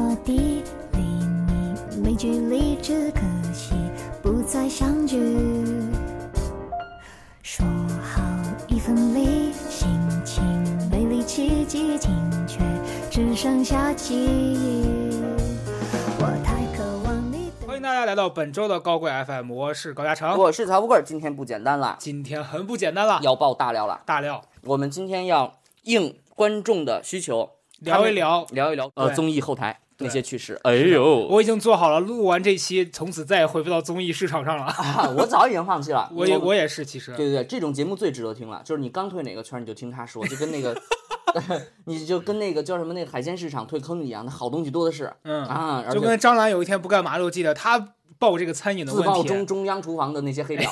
落地，离你没距离，只可惜不再相聚。说好一分离，心情没力气，激情却只剩下记忆。我太渴望你的欢迎大家来到本周的高贵 FM，我是高嘉诚。我是曹富贵，今天不简单了，今天很不简单了，要爆大料了。大料我们今天要应观众的需求，聊一聊。聊一聊呃综艺后台对那些趣事。哎呦，我已经做好了，录完这期，从此再也回不到综艺市场上了。啊我早已经放弃了。我也我也是，其实。对对对，这种节目最值得听了，就是你刚退哪个圈你就听他说，就跟那个，你就跟那个叫什么那个海鲜市场退坑一样，那好东西多的是。嗯，啊，就跟张兰有一天不干嘛，我记得她报这个餐饮的自报中中央厨房的那些黑料，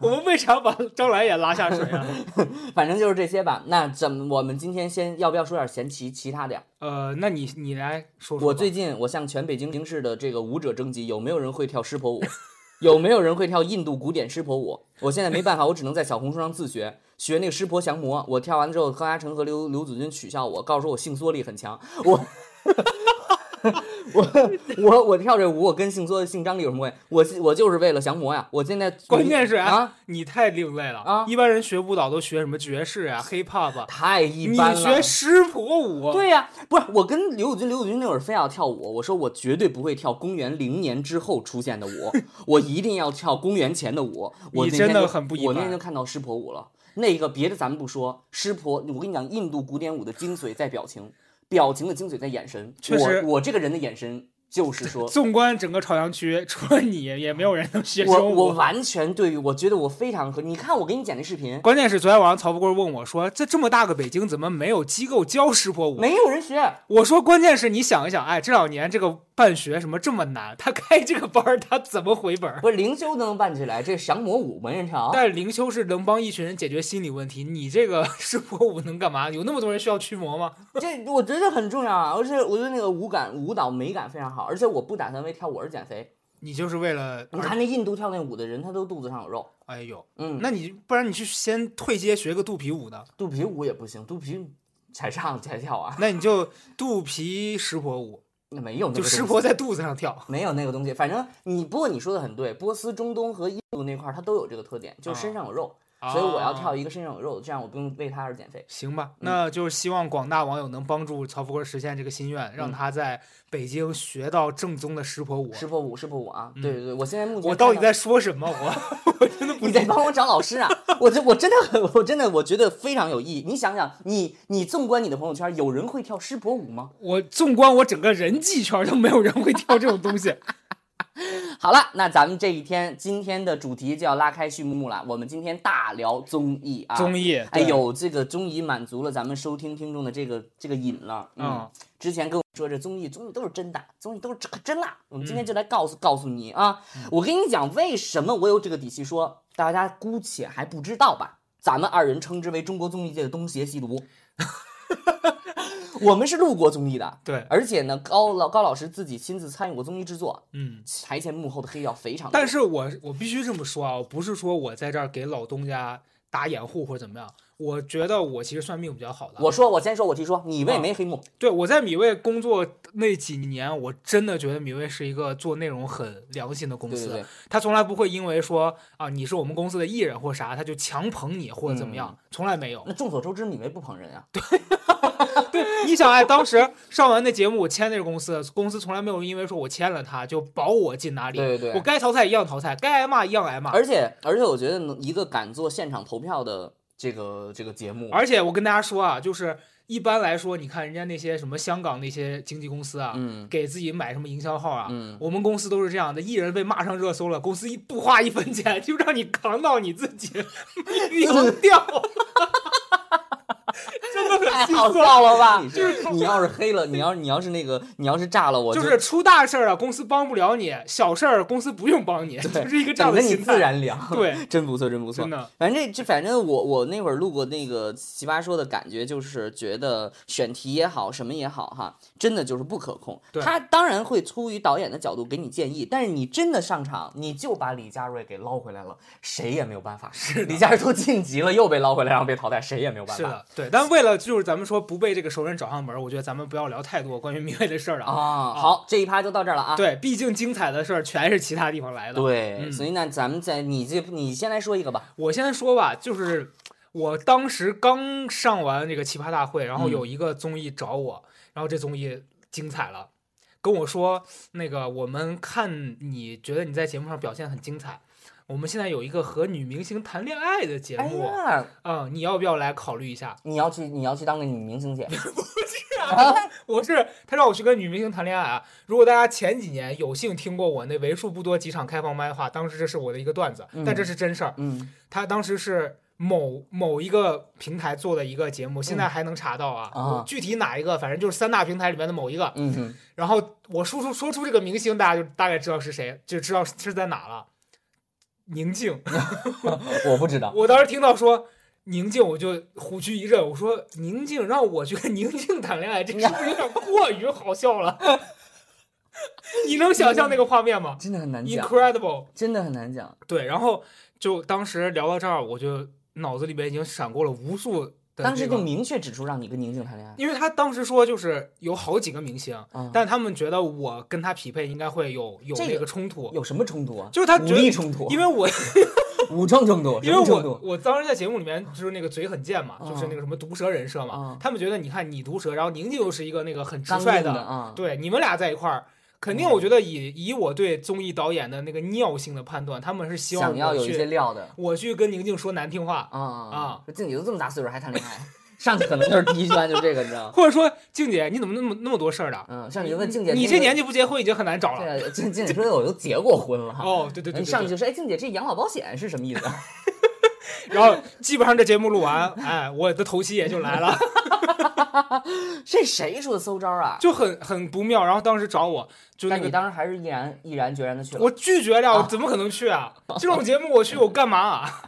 我们为啥把张兰也拉下水啊？反正就是这些吧。那怎么我们今天先要不要说点闲其其他的呀？呃，那你你来说说。我最近我向全北京市的这个舞者征集，有没有人会跳湿婆舞？有没有人会跳印度古典湿婆舞？我现在没办法，我只能在小红书上自学，学那个湿婆降魔。我跳完之后，高嘉诚和刘刘子君取笑我，告诉我我性缩力很强。我 我我我跳这舞，我跟性缩性张力有什么关系？我我就是为了降魔呀！我现在关键是啊，你太另类了啊一般人学舞蹈都学什么爵士啊、hiphop 啊，太一你般了。你学湿婆舞，对呀、不是我跟刘子君，刘子君那会儿非要跳舞，我说我绝对不会跳公元零年之后出现的舞，我一定要跳公元前的舞。我你真的那天就很不一般我那天就看到湿婆舞了，那个别的咱们不说，湿婆，我跟你讲，印度古典舞的精髓在表情，表情的精髓在眼神。确实我我这个人的眼神就是说。纵观整个朝阳区，除了你，也没有人能学我。我完全对于，我觉得我非常合。你看我给你剪的视频，关键是昨天晚上曹富贵问我说：“这这么大个北京，怎么没有机构教湿婆舞没有人学。？”我说：“关键是你想一想，哎，这两年这个办学什么这么难，他开这个班儿，他怎么回本儿？不是灵修都能办起来，这降魔舞没人跳。但是灵修是能帮一群人解决心理问题，你这个 湿婆舞能干嘛？有那么多人需要驱魔吗？这我觉得很重要啊，而且我觉得那个舞感、舞蹈美感非常好，而且我不打算为跳舞而减肥。你就是为了你看那印度跳那舞的人，他都肚子上有肉，哎呦，嗯，那你不然你去先退阶学个肚皮舞呢？肚皮舞也不行，肚皮才上才跳啊，那你就肚皮湿婆舞，那没有那就个东西湿婆在肚子上跳。没有那个东西。反正你不过你说的很对，波斯、中东和印度那块儿它都有这个特点，就是身上有肉，所以我要跳啊一个身上有肉的，这样我不用为他而减肥。行吧，嗯那就是希望广大网友能帮助曹富贵实现这个心愿，让他在北京学到正宗的湿婆舞。湿婆舞，湿婆舞啊，嗯对对对，我现在目前我到底在说什么？我 我真的不你在帮我找老师啊！我这我真的很，我真的我觉得非常有意义。你想想，你你纵观你的朋友圈，有人会跳湿婆舞吗？我纵观我整个人际圈都没有人会跳这种东西。好了，那咱们这一天今天的主题就要拉开序幕了。我们今天大聊综艺啊，综艺，哎对，呦，这个终于满足了咱们收听听众的这个这个瘾了。嗯，嗯，之前跟我说这综艺综艺都是真的，综艺都是可真啦。我们今嗯天就来告诉、告诉你啊，我跟你讲为什么我有这个底气说，大家姑且还不知道吧？咱们二人称之为中国综艺界的东邪西毒。我们是录过综艺的，对，而且呢，高老高老师自己亲自参与过综艺制作，嗯。台前幕后的黑料非常多。但是我我必须这么说啊，我不是说我在这儿给老东家打掩护或者怎么样，我觉得我其实算命比较好的。我说，我先说，我提说，你为啊没黑幕，对我在米未工作那几年，我真的觉得米未是一个做内容很良心的公司。对对对，他从来不会因为说啊你是我们公司的艺人或啥，他就强捧你或者怎么样，从来没有。那众所周知，米未不捧人啊。对，对你想哎，当时上完那节目，我签那个公司，公司从来没有因为说我签了他就保我进哪里。对对对我该淘汰一样淘汰，该挨骂一样挨骂。而且而且，我觉得能一个敢做现场投票的这个这个节目，而且我跟大家说啊，就是一般来说，你看人家那些什么香港那些经纪公司啊，嗯。给自己买什么营销号啊，嗯，我们公司都是这样的，艺人被骂上热搜了，公司一不花一分钱就让你扛到你自己 运营掉，太好很心酸。笑了吧？就是你要是黑了，你要你要是那个你要是炸了，我就是出大事儿了，公司帮不了你；小事儿公司不用帮你，就是一个这样等着你自。然凉。对，真不错，真不错真。的，反正这这反正我我那会儿录过那个奇葩说的感觉，就是觉得选题也好，什么也好哈，真的就是不可控。对他当然会出于导演的角度给你建议，但是你真的上场，你就把李佳瑞给捞回来了，谁也没有办法。是李佳瑞都晋级了，又被捞回来，然后被淘汰，谁也没有办法。是的，对。但为了就是咱们说不被这个熟人找上门，我觉得咱们不要聊太多关于明伟的事儿了。啊，好，这一趴就到这儿了啊。对，毕竟精彩的事儿全是其他地方来的。对，嗯所以呢，咱们在你这，你先来说一个吧。我先说吧，就是我当时刚上完这个奇葩大会，然后嗯有一个综艺找我，然后这综艺精彩了，跟我说那个我们看你觉得你在节目上表现很精彩，我们现在有一个和女明星谈恋爱的节哎目，呀，嗯，你要不要来考虑一下？你要去，你要去当个女明星去。我是他让我去跟女明星谈恋爱啊。如果大家前几年有幸听过我那为数不多几场开放麦的话，当时这是我的一个段子，但这是真事儿。嗯，他当时是某某一个平台做的一个节目，现在还能查到啊。啊具体哪一个，反正就是三大平台里面的某一个。嗯哼，然后我说出说出这个明星，大家就大概知道是谁，就知道是在哪了。宁静，我不知道。我当时听到说宁静，我就虎躯一震，我说宁静让我去跟宁静谈恋爱，这是不是有点过于好笑了？你能想象那个画面吗真的很难讲，？Incredible，真的很难讲。对，然后就当时聊到这儿，我就脑子里边已经闪过了无数。当时就明确指出让你跟宁静谈恋爱。因为他当时说就是有好几个明星，啊但他们觉得我跟他匹配应该会有有这个那个冲突，有什么冲突啊？就是他觉得力冲突，因为我 武装冲突，因为我？我当时在节目里面就是那个嘴很贱嘛，啊就是那个什么毒舌人设嘛，啊他们觉得你看你毒舌，然后宁静又是一个那个很直率硬的啊，对，你们俩在一块儿。肯定，嗯我觉得以以我对综艺导演的那个尿性的判断，他们是希望想要有一些料的我去跟宁静说难听话，啊啊！静姐都这么大岁数还谈恋爱，上去可能就是第一句话就是这个，你知道吗？或者说静姐你怎么那么那么多事儿的？嗯，上去就问静姐，你这年纪不结婚已经很难找了。对，静静姐说我都结过婚了哈。哦，对对对对对人上去就说：“哎，静姐，这养老保险是什么意思？” 然后基本上这节目录完，哎，我的头期也就来了，这谁出的馊招啊？就很很不妙。然后当时找我，就那但你当时还是毅然毅然决然的去了。我拒绝了，我啊怎么可能去啊？这种节目我去我干嘛啊？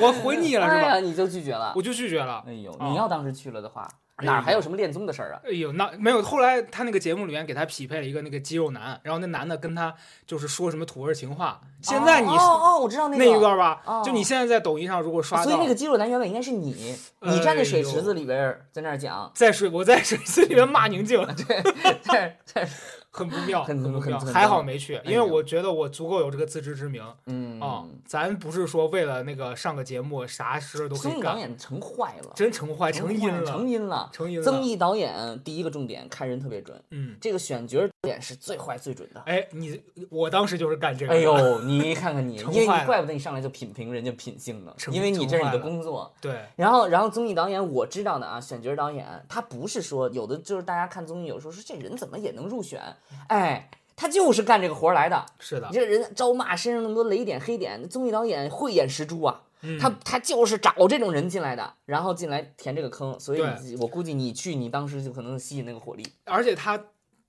我回你了是吧？哎，你就拒绝了。我就拒绝了。哎呦，啊你要当时去了的话，哪还有什么恋综的事儿啊？哎呦，那没有。后来他那个节目里面给他匹配了一个那个肌肉男，然后那男的跟他就是说什么土味情话。现在你哦哦，哦我知道那个那一段吧哦，就你现在在抖音上如果刷到所以那，个肌肉男原本应该是你，你站在水池子里边在那儿讲，在水我在水池里面骂宁静，在在很不妙，很不妙，还好没去，因为我觉得我足够有这个自知之明嗯啊。咱不是说为了那个上个节目啥事都可综艺导，演成坏了，真成坏成阴了，成阴了。成阴了。综艺导演第一个重点看人特别准，嗯，这个选角导演是最坏最准的。哎，你我当时就是干这个。哎，呦，你看看你，因为你怪不得你上来就品评人家品性呢，成因为你这是你的工作。对，然后，然后综艺导演我知道的啊，选角导演他不是说有的就是大家看综艺有时候说这人怎么也能入选，哎，他就是干这个活儿来的。是的你，这个人招骂身上那么多雷点黑点，综艺导演慧眼识珠啊，嗯他他就是找这种人进来的，然后进来填这个坑，所以我估计你去，你当时就可能吸引那个火力。而且他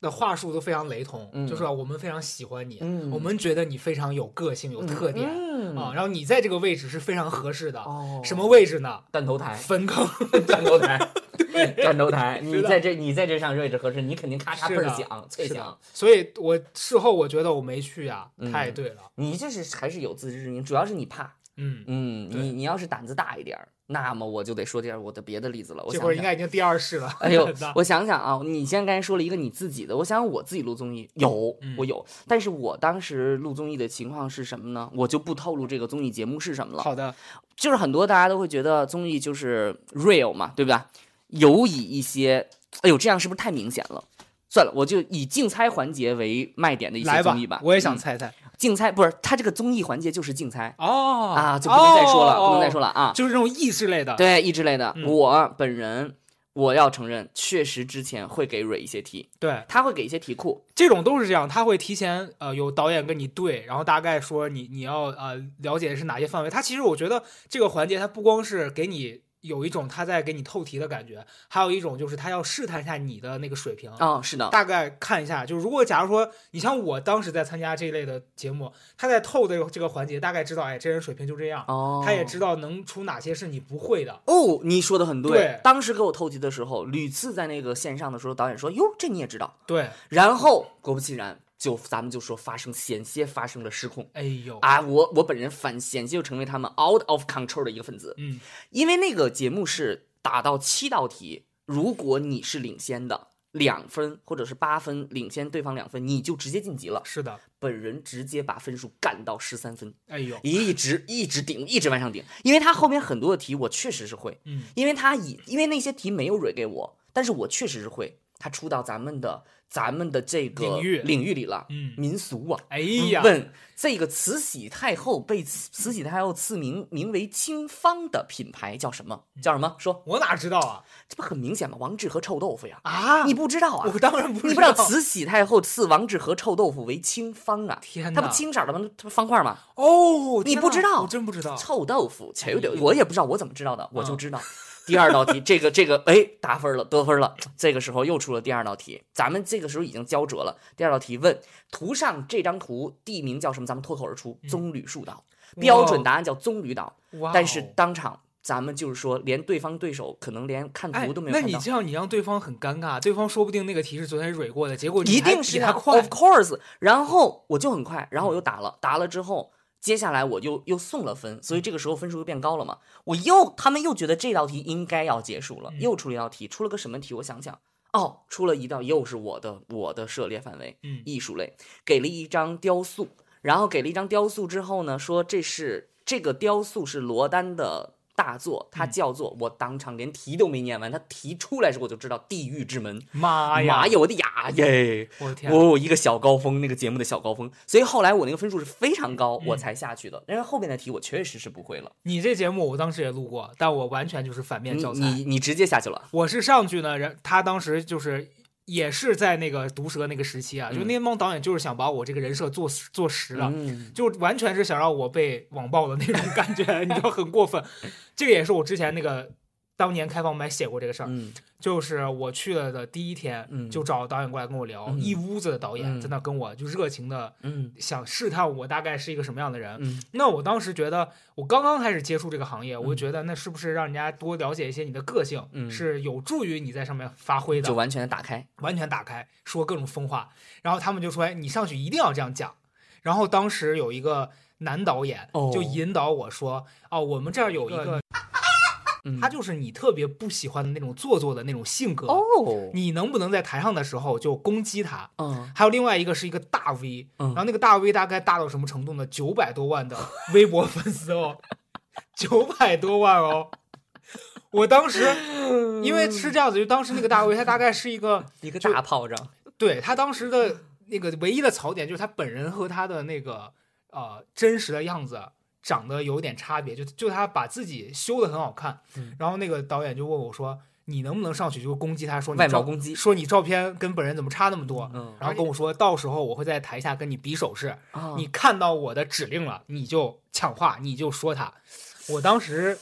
的话术都非常雷同，嗯就是说我们非常喜欢你，嗯我们觉得你非常有个性、有特点、嗯啊，然后你在这个位置是非常合适的。哦什么位置呢？弹头台，分坑。弹头台，战斗台，你在这你在这上位置合适，你肯定咔嚓是的倍儿响，脆响。所以我事后我觉得我没去呀、嗯太对了。你这是还是有自知之明，主要是你怕。嗯，嗯，你你要是胆子大一点儿，那么我就得说点儿我的别的例子了。我这会儿应该已经第二世了。哎呦，我想想啊，你先刚才说了一个你自己的，我想想我自己录综艺有嗯，我有，但是我当时录综艺的情况是什么呢？我就不透露这个综艺节目是什么了。好的，就是很多大家都会觉得综艺就是 real 嘛，对吧？有以一些，哎呦，这样是不是太明显了？算了，我就以竞猜环节为卖点的一些综艺吧。我也想嗯猜猜。竞猜，不是它这个综艺环节就是竞猜。哦。啊，就不能再说了，哦不能再说了啊。就是这种益智类的。，对益智类的，嗯我本人我要承认，确实之前会给蕊一些题，对，他会给一些题库，这种都是这样，他会提前呃有导演跟你对，然后大概说你你要呃了解的是哪些范围。他其实我觉得这个环节，他不光是给你有一种他在给你透题的感觉，还有一种就是他要试探一下你的那个水平。哦，是的，大概看一下，就是如果假如说你像我当时在参加这一类的节目，他在透的这个环节，大概知道，哎，这人水平就这样，哦，他也知道能出哪些是你不会的。哦，你说的很对。对当时给我透题的时候，屡次在那个线上的时候，导演说：“哟，这你也知道。对，”然后果不其然，就咱们就说发生险些发生了失控哎呦，啊！我我本人反险些就成为他们 out of control 的一个分子，嗯，因为那个节目是打到七道题。如果你是领先的两分或者是八分，领先对方两分，你就直接晋级了。是的，本人直接把分数干到十三分，哎呦，一直一直顶，一直往上顶。因为他后面很多的题我确实是会，嗯，因为他以因为那些题没有蕊给我，但是我确实是会。他出到咱们的咱们的这个领域领域里了，嗯民俗啊。哎呀，问这个慈禧太后被慈慈禧太后赐名名为清芳的品牌叫什么？叫什么？说我哪知道啊？这不很明显吗？王致和臭豆腐呀！啊，你不知道啊？我当然不知道你不知道慈禧太后赐王致和臭豆腐为清芳啊？天哪它不青色的吗？它不方块吗？哦，你不知道我真不知道。臭豆腐，我也不知道，我怎么知道的？我就嗯知道。第二道题，这个这个，哎，答分了，得分了。这个时候又出了第二道题，咱们这个时候已经交折了。第二道题问：图上这张图地名叫什么？咱们脱口而出，棕榈树岛。标准答案叫棕榈岛，但是当场咱们就是说，连对方对手可能连看哎图都没有看到。那你这样，你让对方很尴尬，对方说不定那个题是昨天蕊过的，结果你一定是他快，of。course。然后我就很快，然后我又打了，打了之后，接下来我就又送了分，所以这个时候分数又变高了嘛。我又他们又觉得这道题应该要结束了，嗯。又出了一道题，出了个什么题？我想想，哦，出了一道又是我的我的涉猎范围，嗯。艺术类，给了一张雕塑，然后给了一张雕塑之后呢，说这是这个雕塑是罗丹的大作，它嗯叫做、我当场连题都没念完，它题出来时候我就知道地狱之门。妈呀！妈呀，我的呀耶！我的天！哦，一个小高峰，那个节目的小高峰，所以后来我那个分数是非常高，嗯我才下去的。但是后面的题我确实是不会了。你这节目我当时也录过，但我完全就是反面教材。你你直接下去了，我是上去呢，人他当时就是也是在那个毒舌那个时期啊，就嗯那帮导演就是想把我这个人设做死做实了。嗯，就完全是想让我被网暴的那种感觉，你知道很过分。这个也是我之前那个当年开放麦写过这个事儿，嗯就是我去了的第一天，嗯就找导演过来跟我聊，嗯一屋子的导演嗯在那跟我就热情的嗯想试探我大概是一个什么样的人。嗯那我当时觉得，我刚刚开始接触这个行业，我就嗯觉得那是不是让人家多了解一些你的个性，嗯是有助于你在上面发挥的，就完全的打开。完全打开，说各种疯话。然后他们就说：“哎，你上去一定要这样讲。”然后当时有一个男导演哦就引导我说：“哦，我们这儿有一个，嗯他就是你特别不喜欢的那种做作的那种性格，哦，你能不能在台上的时候就攻击他？”嗯还有另外一个是一个大 V，、嗯然后那个大 V 大概大到什么程度呢？九百多万的 微博粉丝哦，九百多万哦。我当时因为是这样子，就当时那个大 V 他大概是一个 一个大炮仗。对他当时的那个唯一的槽点就是他本人和他的那个呃真实的样子长得有点差别，就就他把自己修的很好看，嗯然后那个导演就问我说：“你能不能上去就攻击他，说你照外貌攻击说你照片跟本人怎么差那么多？”嗯然后跟我说，到时候我会在台下跟你比手势，啊你看到我的指令了，你就抢话，你就说他。我当时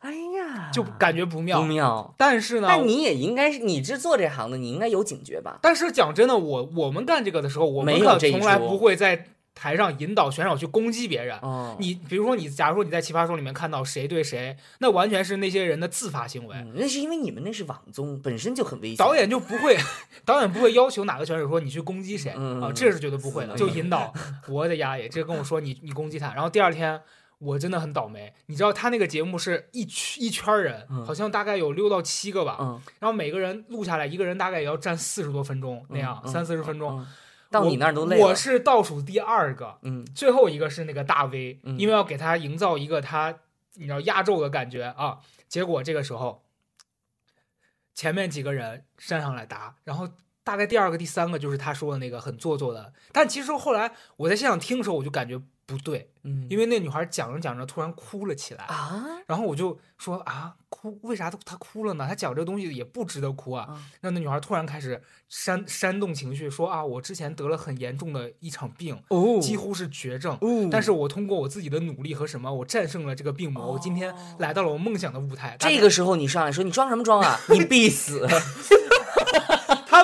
哎呀，就感觉不妙，不妙。但是呢，但你也应该是，你是做这行的，你应该有警觉吧？但是讲真的，我我们干这个的时候，我们可从来不会在台上引导选手去攻击别人。哦，你比如说你，假如说你在《奇葩说》里面看到谁对谁，那完全是那些人的自发行为，嗯那是因为你们那是网综，本身就很危险。导演就不会，导演不会要求哪个选手说你去攻击谁嗯啊，这是绝对不会的，嗯就引导。我的丫耶，这跟我说你你攻击他，然后第二天我真的很倒霉，你知道他那个节目是一圈一圈人，嗯好像大概有六到七个吧，嗯，然后每个人录下来，一个人大概也要站四十多分钟那样，嗯三四十分钟。嗯到你那儿都累了。我是倒数第二个，嗯最后一个是那个大 V，、嗯因为要给他营造一个他你知道压轴的感觉啊。结果这个时候，前面几个人站上来答，然后大概第二个、第三个就是他说的那个很做作的。但其实后来我在现场听的时候，我就感觉不对，嗯，因为那女孩讲着讲着突然哭了起来，啊，然后我就说啊，哭为啥她她哭了呢？她讲这个东西也不值得哭啊。嗯让那女孩突然开始煽煽动情绪，说啊，我之前得了很严重的一场病，哦几乎是绝症。哦但是我通过我自己的努力和什么，我战胜了这个病魔，我今天来到了我梦想的舞台。这个时候你上来说你装什么装啊？你必死！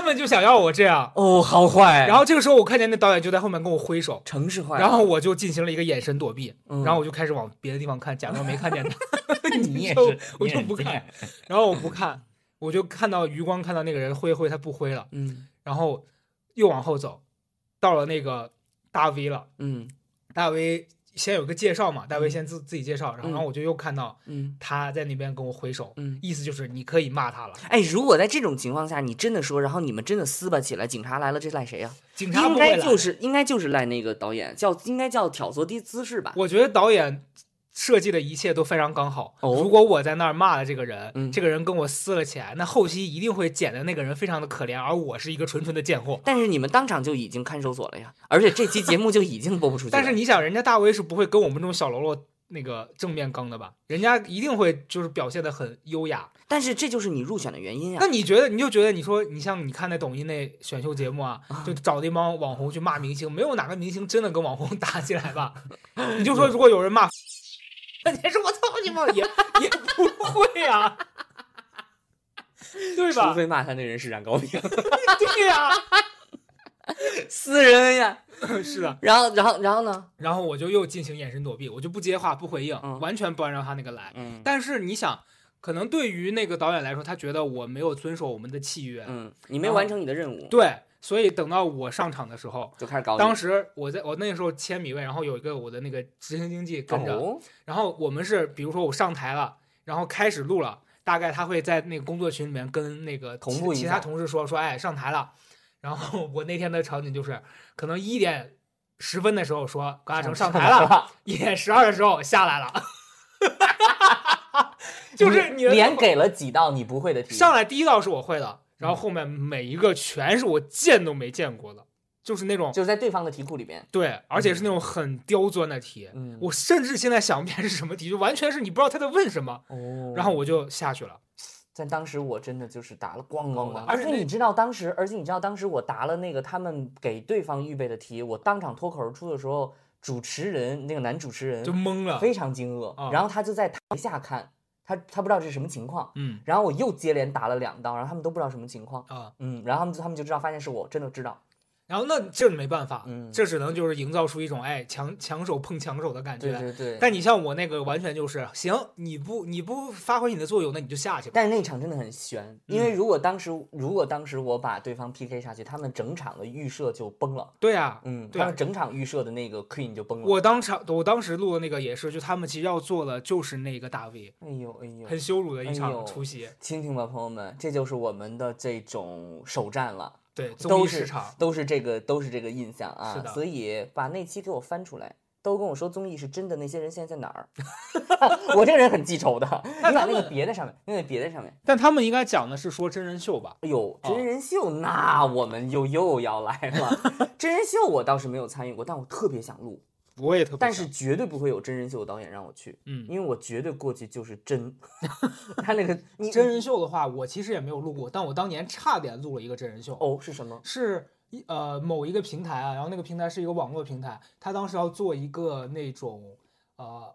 他们就想要我这样，哦，好坏。然后这个时候我看见那导演就在后面跟我挥手，城市坏，然后我就进行了一个眼神躲避，嗯。然后我就开始往别的地方看，假装没看见他。你也，是我就不看，然后我不看，我就看到余光看到那个人挥挥，他不挥了，嗯。然后又往后走，到了那个大 V 了。嗯。大 V 先有个介绍嘛，大卫先自自己介绍，然后嗯然后我就又看到嗯他在那边跟我挥手，嗯。意思就是你可以骂他了，哎，如果在这种情况下，你真的说，然后你们真的撕巴起来，警察来了，这赖谁呀、警察应。该就是应该就是赖那个导演，叫应该叫挑唆的姿势吧？我觉得导演设计的一切都非常刚好。哦如果我在那儿骂了这个人，嗯这个人跟我撕了起来，那后期一定会剪的那个人非常的可怜，而我是一个纯纯的贱货。但是你们当场就已经看守所了呀，而且这期节目就已经播不出去。但是你想，人家大威是不会跟我们这种小喽啰那个正面刚的吧？人家一定会就是表现的很优雅。但是这就是你入选的原因呀那。你觉得，你就觉得，你说你像你看那抖音那选秀节目啊，就找那帮网红去骂明星，没有哪个明星真的跟网红 打起来吧？你就说如果有人骂，你说我操你妈，也 也不会啊，对吧除？非骂他那人是冉高明，对呀、私人呀。是的。然后，然后，然后呢？然后我就又进行眼神躲避，我就不接话不回应，嗯完全不按照他那个来。嗯但是你想，可能对于那个导演来说，他觉得我没有遵守我们的契约，嗯，你没完成你的任务，对，所以等到我上场的时候，就开始搞。当时我在我那个时候签米位，然后有一个我的那个执行经纪跟着，哦，然后我们是比如说我上台了，然后开始录了，大概他会在那个工作群里面跟那个其其他同事说说，哎，上台了。然后我那天的场景就是，可能一点十分的时候说高亚成上台了，一点十二的时候下来了，就是你连给了几道你不会的题，上来第一道是我会的，然后后面每一个全是我见都没见过的，就是那种就是在对方的题库里边。对，而且是那种很刁钻的题。嗯我甚至现在想不起来是什么题，就完全是你不知道他在问什么，哦然后我就下去了。但当时我真的就是答了咣咣咣，而且你知道当时，而且你知道当时我答了那个他们给对方预备的题，我当场脱口而出的时候，主持人那个男主持人就懵了。非常惊愕，啊然后他就在台下看，他他不知道这是什么情况，嗯。然后我又接连打了两刀，然后他们都不知道什么情况，啊，嗯，然后他们就他们就知道，发现是我真的知道，然后那这没办法，嗯这只能就是营造出一种哎强强手碰强手的感觉。对对对。但你像我那个完全就是行，你不你不发挥你的作用，那你就下去吧。但是那场真的很悬，因为嗯如果当时如果当时我把对方 PK 下去，他们整场的预设就崩了，对啊，嗯，对啊他们整场预设的那个 Queen 就崩了。我当场我当时录的那个也是，就他们其实要做的就是那个大 V，哎呦哎呦，很羞辱的一场出席。听听吧，朋友们，这就是我们的这种首战了，对，综都是。都是这个都是这个印象啊。所以把那期给我翻出来，都跟我说综艺是真的，那些人现在在哪儿？我这个人很记仇的，你把那个别在上面，那个别在上面。但他们应该讲的是说真人秀吧？哎呦，哦真人秀，那我们又又要来了。真人秀我倒是没有参与过，但我特别想录，我也特别想，但是绝对不会有真人秀导演让我去，嗯，因为我绝对过去就是真。他那个 你真人秀的话，我其实也没有录过，但我当年差点录了一个真人秀。哦是什么？是呃某一个平台啊，然后那个平台是一个网络平台，他当时要做一个那种呃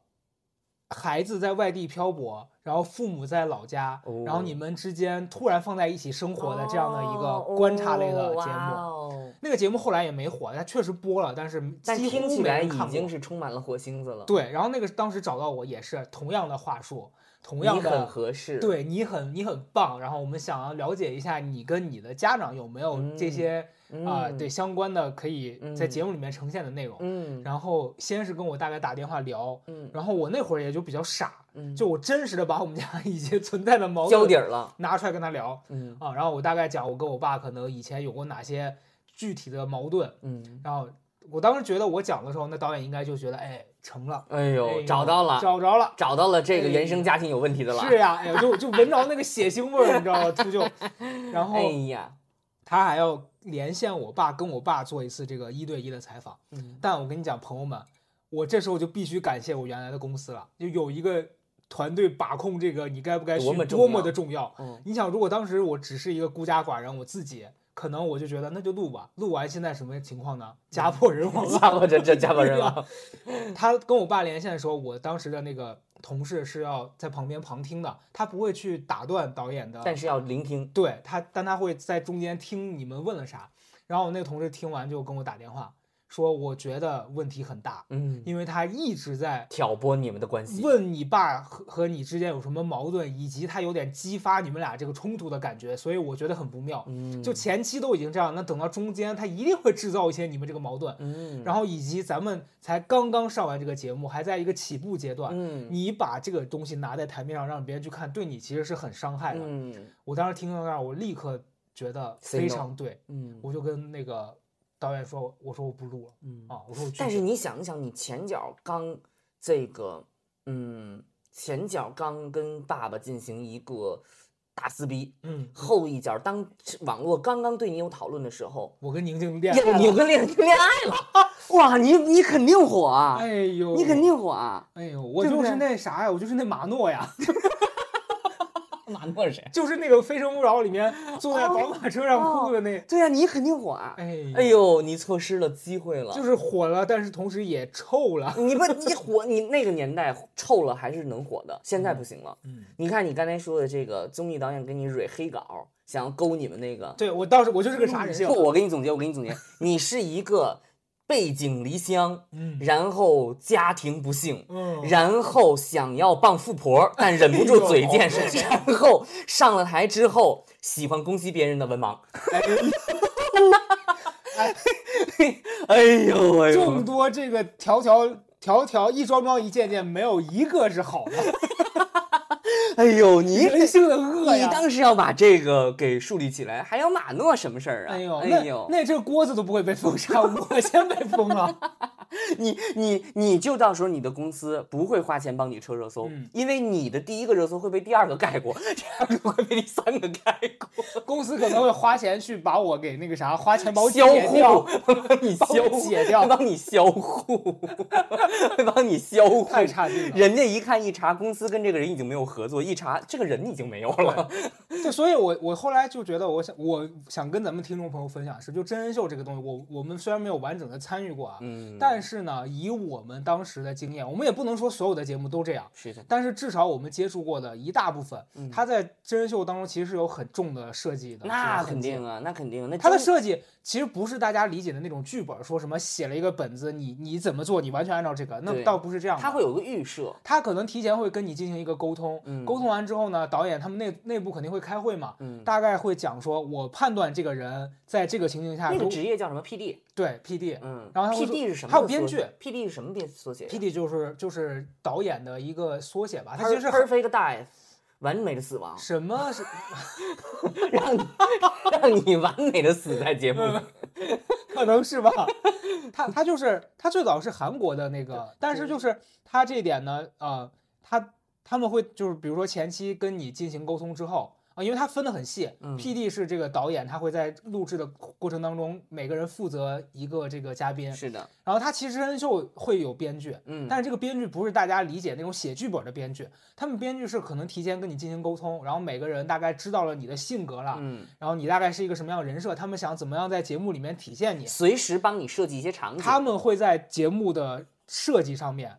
孩子在外地漂泊，然后父母在老家，然后哦你们之间突然放在一起生活的这样的一个观察类的节目。那个节目后来也没火，它确实播了，但是但几乎听起来没人看过已经是充满了火星子了。，对。然后那个当时找到我也是同样的话术，同样的很合适。，对你很你很棒，然后我们想要了解一下你跟你的家长有没有这嗯些啊、嗯对相关的可以在嗯节目里面呈现的内容。嗯，然后先是跟我大概打电话聊，嗯然后我那会儿也就比较傻，嗯就我真实的把我们家 一些存在的矛交盾底儿了。拿出来跟他聊嗯啊，然后我大概讲我跟我爸可能以前有过哪些具体的矛盾，嗯，然后我当时觉得我讲的时候，那导演应该就觉得哎成了，哎哎呦，找到了，找着了。找到了这个哎原生家庭有问题的了。是呀，哎呀，就就闻着那个血腥味儿，你知道吗？秃鹫，然后哎呀，他还要连线我爸，跟我爸做一次这个一对一的采访。嗯但我跟你讲，朋友们，我这时候就必须感谢我原来的公司了，就有一个团队把控这个你该不该去多么的重要。嗯你想，如果当时我只是一个孤家寡人，我自己可能我就觉得那就录吧，录完现在什么情况呢？家破人亡了。这这家破人亡。他跟我爸连线的时候，我当时的那个同事是要在旁边旁听的，他不会去打断导演的，但是要聆听。对他，但他会在中间听你们问了啥。然后我那个同事听完就跟我打电话说我觉得问题很大，嗯，因为他一直在挑拨你们的关系。问你爸和和你之间有什么矛盾，以及他有点激发你们俩这个冲突的感觉，所以我觉得很不妙。嗯，就前期都已经这样，那等到中间他一定会制造一些你们这个矛盾，嗯，然后以及咱们才刚刚上完这个节目，还在一个起步阶段，嗯你把这个东西拿在台面上让别人去看，对你其实是很伤害的。嗯我当时听到那儿，我立刻觉得非常对，嗯我就跟那个导演说，我说我不录了嗯啊，我说我但是你想一想，你前脚刚这个，嗯，前脚刚跟爸爸进行一个大撕逼，嗯，后一脚当网络刚刚对你有讨论的时候，我跟宁静恋，爱了，你跟恋恋爱了，哇，你你肯定火啊，哎呦，你肯，定火啊，哎呦，我就是那啥呀，我就是那马诺呀，马诺是谁？就是那个《非诚勿扰》里面坐在宝马车上哭的那，对呀、你肯定火啊，哎哎呦，你错失了机会了，就是火了，但是同时也臭了。你不你火，你那个年代臭了还是能火的，现在不行了。嗯，你看你刚才说的这个综艺导演给你蕊黑稿，想要勾你们那个，对我当时我就是个傻人性不，，我给你总结，我给你总结，你是一个背井离乡，嗯。然后家庭不幸。嗯，然后想要傍富婆，但忍不住嘴贱，哎然后上了台之后喜欢攻击别人的文盲。哎呦 喂。众多这个条条条条一桩桩一件件，没有一个是好的，哎呦，你人性的恶你！当时要把这个给树立起来，还有马诺什么事儿啊？哎呦，哎呦，那那这锅子都不会被封杀，我先被封了。你你你就到时候你的公司不会花钱帮你撤热搜，嗯因为你的第一个热搜会被第二个盖过，第二个会被第三个盖过，公司可能会花钱去把我给那个啥，花钱把我销解帮你解掉帮你销户，会帮你销户，太差劲了。人家一看一查，公司跟这个人已经没有合作，一查这个人已经没有了。就所以我，我后来就觉得，我想我想跟咱们听众朋友分享是，就真人秀这个东西，我我们虽然没有完整的参与过啊，嗯，但是呢，以我们当时的经验，我们也不能说所有的节目都这样，是的，但是至少我们接触过的一大部分，嗯它在真人秀当中其实是有很重的设计的。那肯定啊，那肯定，那它的设计其实不是大家理解的那种剧本，说什么写了一个本子，你你怎么做，你完全按照这个，那倒不是这样的。他会有个预设，他可能提前会跟你进行一个沟通，嗯。沟通完之后呢，导演他们内内部肯定会开会嘛，嗯，大概会讲说，我判断这个人在这个情境下那个职业叫什么？PD？对 PD，嗯，然后他会说 PD 是什么？还有编剧，PD 是什么编缩写 PD 就是就是导演的一个缩写吧，它它其实是 perfect death，完美的死亡，什么是 让你 让你完美的死在节目里。可能是吧？他他就是他最早是韩国的那个，但是就是他这一点呢，呃，他他们会就是比如说前期跟你进行沟通之后。啊，因为他分得很细、嗯 p d 是这个导演，他会在录制的过程当中，每个人负责一个这个嘉宾，是的，然后他其实真人秀会有编剧，嗯，但是这个编剧不是大家理解那种写剧本的编剧，他们编剧是可能提前跟你进行沟通，然后每个人大概知道了你的性格了，嗯，然后你大概是一个什么样的人设，他们想怎么样在节目里面体现你，随时帮你设计一些场景。他们会在节目的设计上面，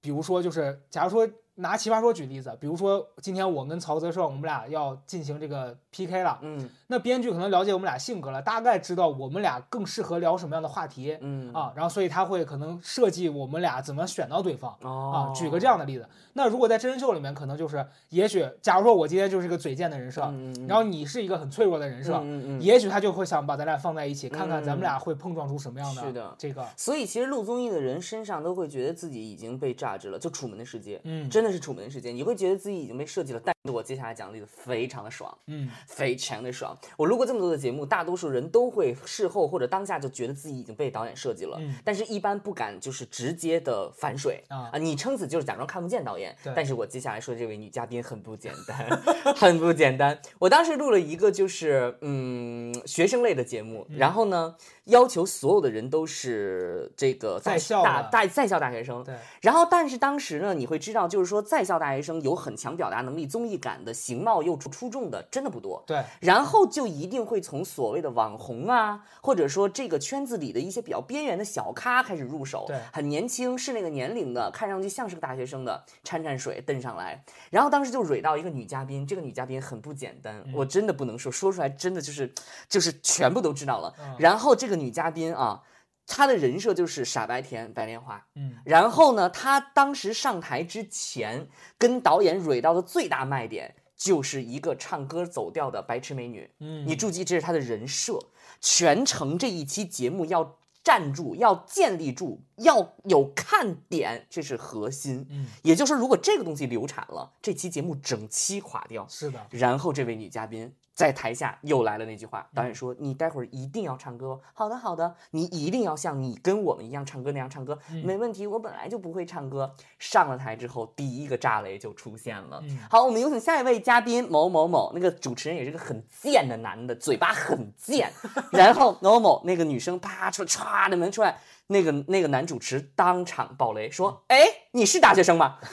比如说就是假如说拿奇葩说举例子，比如说今天我跟曹泽胜我们俩要进行这个 PK 了，嗯。那编剧可能了解我们俩性格了，大概知道我们俩更适合聊什么样的话题。嗯。啊，然后所以他会可能设计我们俩怎么选到对方，哦啊，举个这样的例子，那如果在真人秀里面，可能就是，也许假如说我今天就是一个嘴贱的人设，嗯嗯然后你是一个很脆弱的人设，嗯也许他就会想把咱俩放在一起，看看咱们嗯。俩会碰撞出什么样的是的这个，所以其实录综艺的人身上都会觉得自己已经被榨汁了，就《楚门的世界》，嗯。真的是《楚门的世界》，你会觉得自己已经被设计了。但是我接下来讲的例子非常的爽，嗯非常的爽。我录过这么多的节目，大多数人都会事后或者当下就觉得自己已经被导演设计了，嗯但是一般不敢就是直接的反水啊你撑死就是假装看不见导演。但是我接下来说的这位女嘉宾很不简单，很不简单。我当时录了一个就是嗯学生类的节目，嗯然后呢要求所有的人都是这个在校大的。大在校大学生，对，然后，但是当时呢，你会知道，就是说在校大学生有很强表达能力、综艺感的、形貌又出出众的，真的不多。对，然后就一定会从所谓的网红啊，或者说这个圈子里的一些比较边缘的小咖开始入手，对。很年轻，是那个年龄的，看上去像是个大学生的，掺掺水蹬上来。然后当时就蕊到一个女嘉宾，这个女嘉宾很不简单，我真的不能说，说出来真的就是就是全部都知道了。嗯。然后这个女嘉宾啊。她的人设就是傻白甜白莲花。嗯然后呢，她当时上台之前跟导演蕊到的最大卖点就是一个唱歌走调的白痴美女。嗯，你注记，这是她的人设，全程这一期节目要站住，要建立住，要有看点，这是核心。嗯也就是说，如果这个东西流产了，这期节目整期垮掉。是的，然后这位女嘉宾在台下又来了那句话，导演说：“你待会儿一定要唱歌哦。”好的，好的，你一定要像你跟我们一样唱歌那样唱歌，没问题。我本来就不会唱歌。上了台之后，第一个炸雷就出现了。嗯好，我们有请下一位嘉宾某某某，那个主持人也是个很贱的男的，嘴巴很贱。然后某某那个女生啪出歘的门出来，那个那个男主持当场爆雷说：“哎，你是大学生吗？”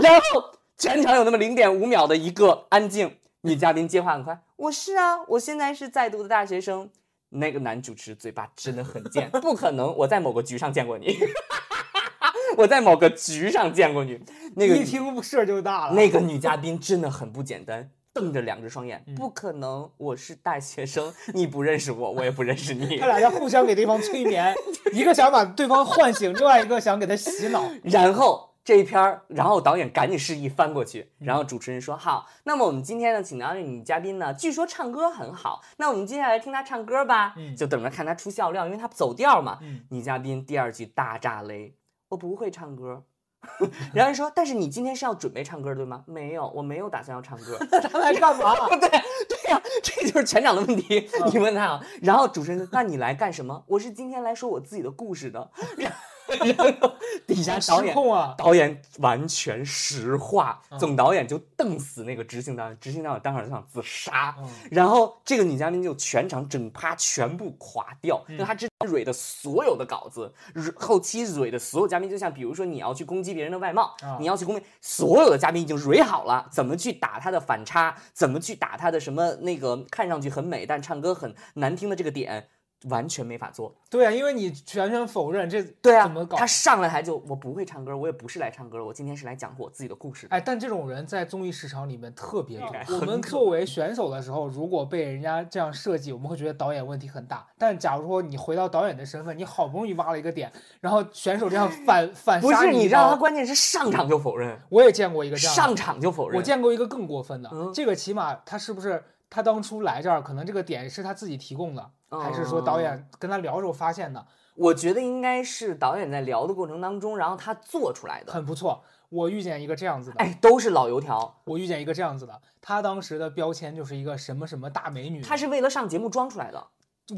然后全场有那么零点五秒的一个安静，女嘉宾接话很快，我是啊，我现在是在读的大学生。那个男主持嘴巴真的很贱，不可能，我在某个局上见过你，我在某个局上见过你。那个一听事儿就大了。那个女嘉宾真的很不简单，瞪着两只双眼，嗯不可能，我是大学生，你不认识我，我也不认识你他。俩要互相给对方催眠，一个想把对方唤醒，另外一个想给他洗脑。然后这一篇儿，然后导演赶紧示意翻过去，然后主持人说：“好，那么我们今天呢，请到这女嘉宾呢，据说唱歌很好，那我们接下来听她唱歌吧，嗯就等着看她出笑料，因为她走调嘛。嗯女嘉宾第二句大炸雷，我不会唱歌。然后人说，但是你今天是要准备唱歌对吗？没有，我没有打算要唱歌。他来干嘛？对对呀、这就是全场的问题。你问他啊，然后主持人说：“那你来干什么？”我是今天来说我自己的故事的。然后 底下导演控啊！导演完全石化，嗯总导演就瞪死那个执行导演，执行导演当场就想自杀。嗯然后这个女嘉宾就全场整趴全部垮掉，因为她之前蕊的所有的稿子，后期蕊的所有嘉宾，就像比如说你要去攻击别人的外貌，啊你要去攻击所有的嘉宾已经蕊好了，怎么去打他的反差，怎么去打他的什么那个看上去很美但唱歌很难听的这个点，完全没法做。对啊，因为你全权否认这对啊怎么，搞？他上来台就我不会唱歌，我也不是来唱歌的，我今天是来讲我自己的故事的。哎，但这种人在综艺市场里面特别多哎。我们作为选手的时候，如果被人家这样设计，我们会觉得导演问题很大。但假如说你回到导演的身份，你好不容易挖了一个点，然后选手这样反 反不是杀你知道他关键是上场就否认，我也见过一个这样的，上场就否认。我见过一个更过分的，嗯这个起码他是不是他当初来这儿，可能这个点是他自己提供的，还是说导演跟他聊的时候发现的？我觉得应该是导演在聊的过程当中，然后他做出来的。很不错。我遇见一个这样子的，哎，都是老油条，我遇见一个这样子的，他当时的标签就是一个什么什么大美女，他是为了上节目装出来的。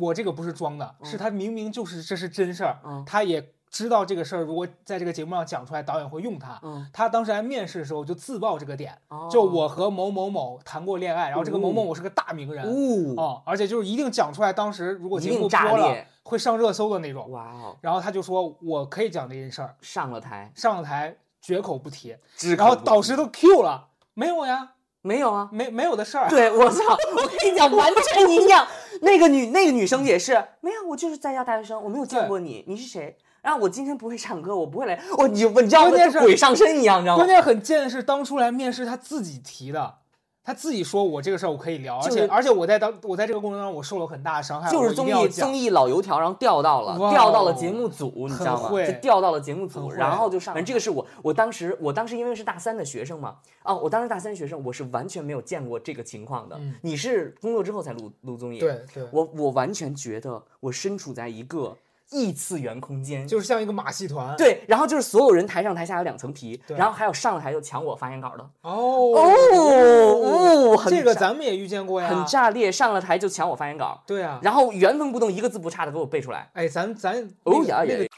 我这个不是装的，是他明明就是这是真事儿，嗯他也知道这个事儿，如果在这个节目上讲出来，导演会用他。嗯，他当时来面试的时候就自曝这个点，哦就我和某某某谈过恋爱，然后这个某某某是个大名人，哦，哦，而且就是一定讲出来，当时如果节目播了会上热搜的那种。哇哦，然后他就说我可以讲这件事儿，上了台，上了台绝口不提，只然后导师都 Q 了，没有呀，没有啊。没没有的事儿。对，我操！我跟你讲，完全一样。那个女那个女生也是，没有，我就是在校大学生，我没有见过你，你是谁？然后我今天不会唱歌，我不会来，我你你知道吗？关键是鬼上身一样，你知道吗关？键很贱的是，当初来面试他自己提的，他自己说我这个事儿我可以聊，而且而且我在当我在这个过程当中我受了很大的伤害，就是综艺综艺老油条，然后调到了调到了节目组，你知道吗？就调到了节目组，然后就上。反正这个是我我当时我当时因为是大三的学生嘛，哦，我当时大三学生，我是完全没有见过这个情况的。嗯你是工作之后才录录综艺，对对，我我完全觉得我身处在一个异次元空间。就是像一个马戏团。对，然后就是所有人台上台下有两层皮，对然后还有上了台就抢我发言稿的，哦哦哦这个咱们也遇见过呀，很炸裂，上了台就抢我发言稿，对啊。然后原封不动一个字不差的给我背出来。哎，咱咱哦那个呀耶那个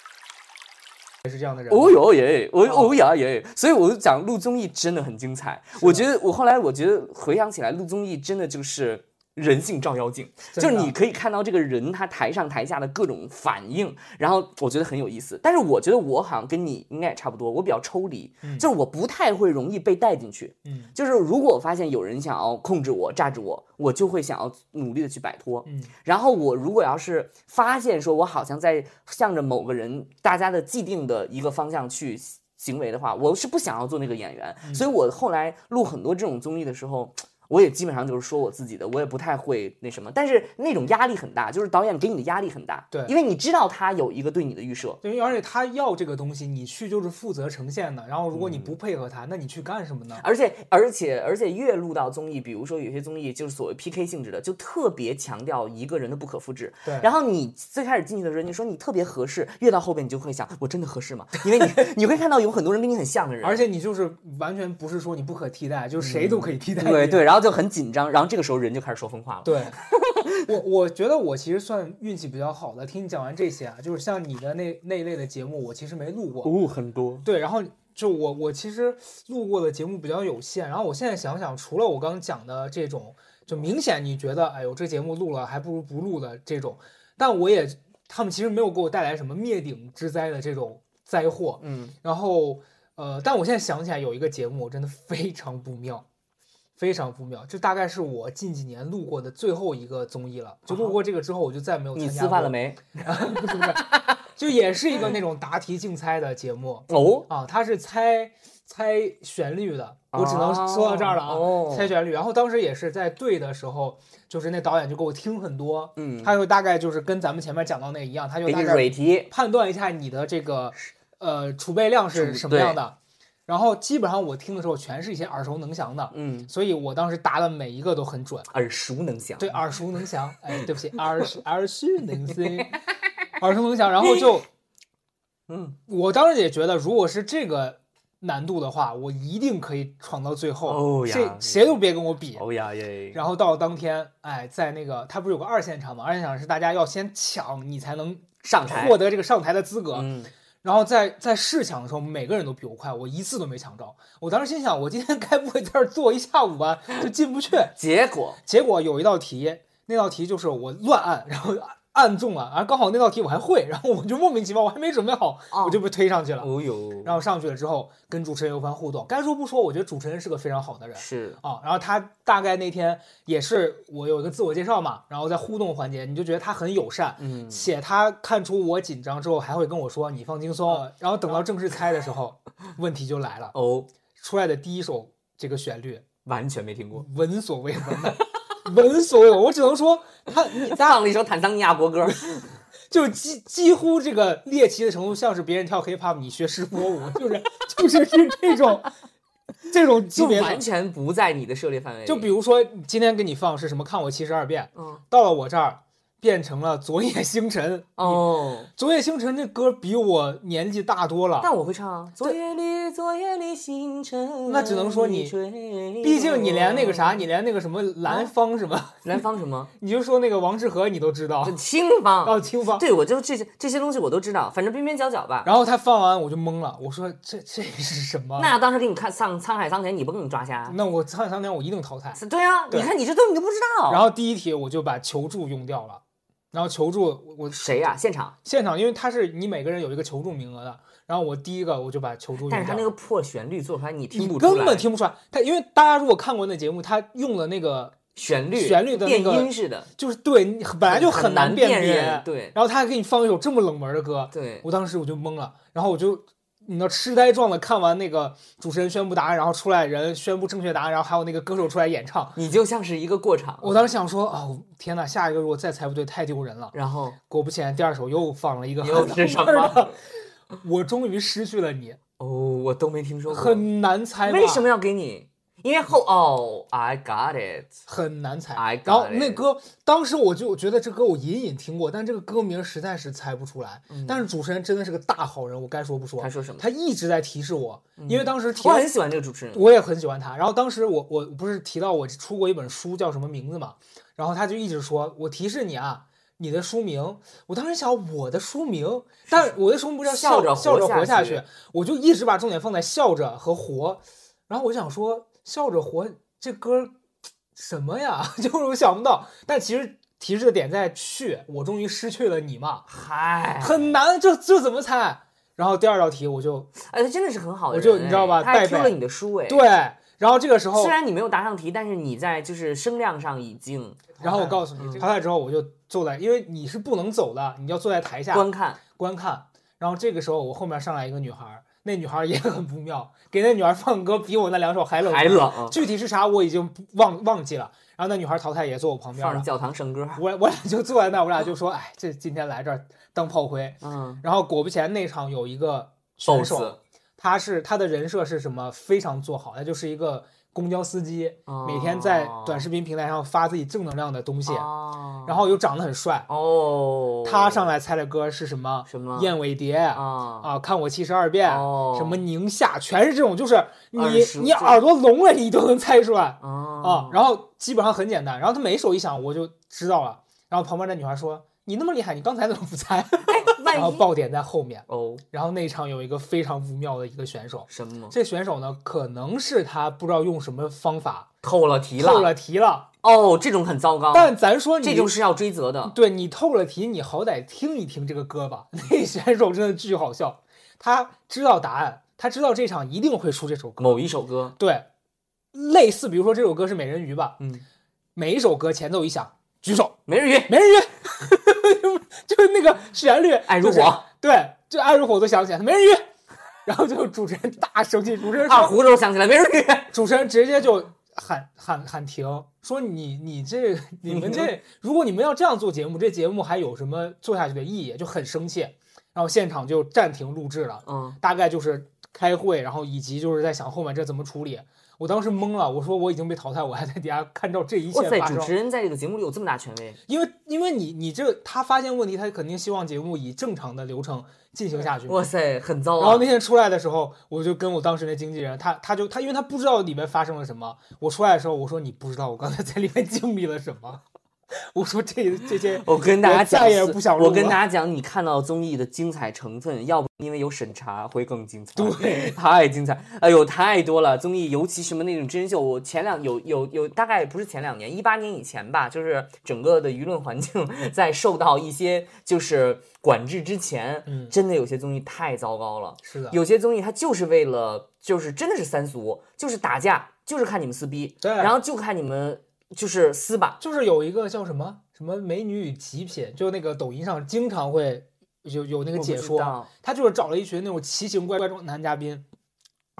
也是这样的人吗。哦哟耶，哦哦哦呀耶，所以我就讲录综艺真的很精彩。我觉得我后来我觉得回想起来，录综艺真的就是人性照妖镜，就是你可以看到这个人他台上台下的各种反应，然后我觉得很有意思。但是我觉得我好像跟你应该也差不多，我比较抽离，嗯就是我不太会容易被带进去。嗯就是如果我发现有人想要控制我、榨制我，我就会想要努力的去摆脱。嗯然后我如果要是发现说我好像在向着某个人大家的既定的一个方向去行为的话，我是不想要做那个演员。所以我后来录很多这种综艺的时候。我也基本上就是说我自己的，我也不太会那什么，但是那种压力很大，就是导演给你的压力很大，对因为你知道他有一个对你的预设，对，而且他要这个东西，你去就是负责呈现的。然后如果你不配合他，那你去干什么呢？而且而且而且越录到综艺，比如说有些综艺就是所谓 PK 性质的，就特别强调一个人的不可复制。对然后你最开始进去的时候，你说你特别合适，越到后边你就会想，我真的合适吗？因为你 你会看到有很多人跟你很像的人，而且你就是完全不是说你不可替代，就是谁都可以替代。嗯对对，然后就很紧张，然后这个时候人就开始说疯话了。对，我我觉得我其实算运气比较好的。听你讲完这些啊，就是像你的那那一类的节目，我其实没录过。哦，很多。对，然后就我我其实录过的节目比较有限。然后我现在想想，除了我刚讲的这种，就明显你觉得，哎呦，这节目录了还不如不录的这种，但我也他们其实没有给我带来什么灭顶之灾的这种灾祸。嗯，然后呃，但我现在想起来有一个节目真的非常不妙，非常不妙。这大概是我近几年录过的最后一个综艺了。就录过这个之后，我就再没有参加过？吃饭了没？不是不是，就也是一个那种答题竞猜的节目哦，啊，他是猜猜旋律的。我只能说到这儿了啊，哦猜旋律。然后当时也是在对的时候，就是那导演就给我听很多，嗯，他就大概就是跟咱们前面讲到那个一样，他就大概。判断一下你的这个呃储备量是什么样的。然后基本上我听的时候全是一些耳熟能详的，嗯，所以我当时答的每一个都很准，耳熟能详。对，耳熟能详。哎，对不起，耳熟 耳熟能详，耳熟能详。然后就，嗯，我当时也觉得，如果是这个难度的话，我一定可以闯到最后。哦呀这谁都别跟我比。哦呀耶。然后到了当天，哎，在那个他不是有个二现场吗？二现场是大家要先抢，你才能上台获得这个上台的资格。嗯，然后在在试抢的时候，每个人都比我快，我一次都没抢着。我当时心想，我今天该不会在这儿坐一下午吧，就进不去。结果结果有一道题，那道题就是我乱按，然后按按中了，啊刚好那道题我还会，然后我就莫名其妙，我还没准备好，哦我就被推上去了。哦呦，然后上去了之后，跟主持人有番互动。该说不说，我觉得主持人是个非常好的人是啊。然后他大概那天也是我有一个自我介绍嘛，然后在互动环节，你就觉得他很友善，嗯且他看出我紧张之后，还会跟我说：“你放轻松。”然后等到正式猜的时候，问题就来了，哦，出来的第一首这个旋律完全没听过。闻所未闻的，闻所未闻。我只能说他你放了一首坦桑尼亚国歌，就几几乎这个猎奇的程度，像是别人跳 hiphop，你学石波舞，就是就是是这种这种级别的就完。全不在你的涉猎范围。就比如说今天给你放是什么？看我七十二变，嗯，到了我这儿变成了昨夜星辰。哦，昨夜星辰这歌比我年纪大多了，但我会唱啊。昨夜里，昨夜里星辰，那只能说你吹毕竟你连那个啥，你连那个什么蓝方什么，蓝方什么？你就说那个王致和你都知道 就，清方。然后清方。对，我就这些这些东西我都知道，反正边边角角吧。然后他放完我就懵了，我说这这是什么？那当时给你看沧沧海桑田，你不给你抓瞎？那我沧海桑田我一定淘汰。对啊，你看你这都你都不知道。然后第一题我就把求助用掉了，然后求助我我谁呀？现场？现场因为他是你每个人有一个求助名额的，然后我第一个我就把求助。但是他那个破旋律做出来，你听不出来，根本听不出来，他因为大家如果看过那节目，他用了那个旋律旋律的那电个音似的，就是对你本来就很难辨别，认。对然后他还给你放一首这么冷门的歌，对，我当时我就懵了，然后我就你知道痴呆状的看完那个主持人宣布答案，然后出来人宣布正确答案，然后还有那个歌手出来演唱，你就像是一个过场。我当时想说，哦天呐，下一个如果再猜不对太丢人了。然后果不其然，第二首又放了一个又是什么很冷门的？我终于失去了你，哦，我都没听说过。很难猜吧。为什么要给你？因为后哦，I got it。很难猜 I got。然后那歌，当时我就觉得这歌我隐隐听过，但这个歌名实在是猜不出来。嗯但是主持人真的是个大好人，我该说不说。他说什么？他一直在提示我，因为当时我很喜欢这个主持人。我也很喜欢他。然后当时我我不是提到我出过一本书叫什么名字嘛，然后他就一直说我提示你啊，你的书名。我当时想我的书名，但我的书名不是叫笑着笑着活下去，我就一直把重点放在笑着和活。然后我想说笑着活这歌什么呀？就是我想不到，但其实提示的点在去，我终于失去了你嘛，嗨，很难，这这怎么猜？然后第二道题我就哎，他真的是很好的我。就你知道吧哎他听了你的书哎。对，然后这个时候虽然你没有答上题，但是你在就是声量上已经然后我告诉你，嗯淘汰之后我就坐在，因为你是不能走的，你要坐在台下观看。观看。然后这个时候我后面上来一个女孩儿，那女孩也很不妙，给那女孩放歌比我那两首还冷，还冷，具体是啥我已经忘忘记了。然后那女孩淘汰也坐我旁边了，放教堂圣歌。我我俩就坐在那，我俩就说，哎，这今天来这儿当炮灰。嗯然后果不其然，那场有一个选手他是他的人设是什么？非常做好，他就是一个公交司机，每天在短视频平台上发自己正能量的东西，哦。然后又长得很帅。哦，他上来猜的歌是什么？什么？燕尾蝶。啊啊，看我七十二变，哦。什么宁夏，全是这种，就是你你耳朵聋了，你都能猜出来。啊啊。然后基本上很简单，然后他每一首一响我就知道了。然后旁边那女孩说：“你那么厉害，你刚才怎么不猜？” 然后爆点在后面。哦。然后那一场有一个非常不妙的一个选手，什么？这选手呢，可能是他不知道用什么方法透了题了。透了题了，哦，这种很糟糕，但咱说你这种是要追责的。对你透了题，你好歹听一听这个歌吧。那选手真的巨好笑，他知道答案，他知道这场一定会出这首歌。某一首歌，对，类似比如说这首歌是《美人鱼》吧，嗯，每一首歌前奏一响，举手，美人鱼，美人鱼，就是那个旋律，爱如火，对，就爱如火都想起来，美人鱼。然后就主持人大生气，主持人说二胡都想起来，美人鱼。主持人直接就喊喊喊停，说你你这你们这，如果你们要这样做节目，这节目还有什么做下去的意义？就很生气，然后现场就暂停录制了，嗯，大概就是开会，然后以及就是在想后面这怎么处理。我当时懵了，我说我已经被淘汰，我还在底下看到这一，切发生主持。人在这个节目里有这么大权威，因为因为你你这他发现问题，他肯定希望节目以正常的流程进行下去。哇塞，很糟啊然后那。天出来的时候，我就跟我当时那经纪人，他他就他，因为他不知道里面发生了什么。我出来的时候，我说你不知道我刚才在里面经历了什么。我说这这些，我跟大家讲，再也不想我跟大家讲，你看到综艺的精彩成分，要不因为有审查会更精彩。对，太精彩！哎呦，太多了！综艺，尤其什么那种真人秀，我前两有有有，大概不是前两年，一八年以前吧，就是整个的舆论环境在受到一些就是管制之前，嗯真的有些综艺太糟糕了。是的，有些综艺它就是为了，就是真的是三俗，就是打架，就是看你们撕逼，对然后就看你们就是撕吧，就是有一个叫什么什么美女与极品，就那个抖音上经常会有有那个解说，道他就是找了一群那种奇形怪怪的男嘉宾。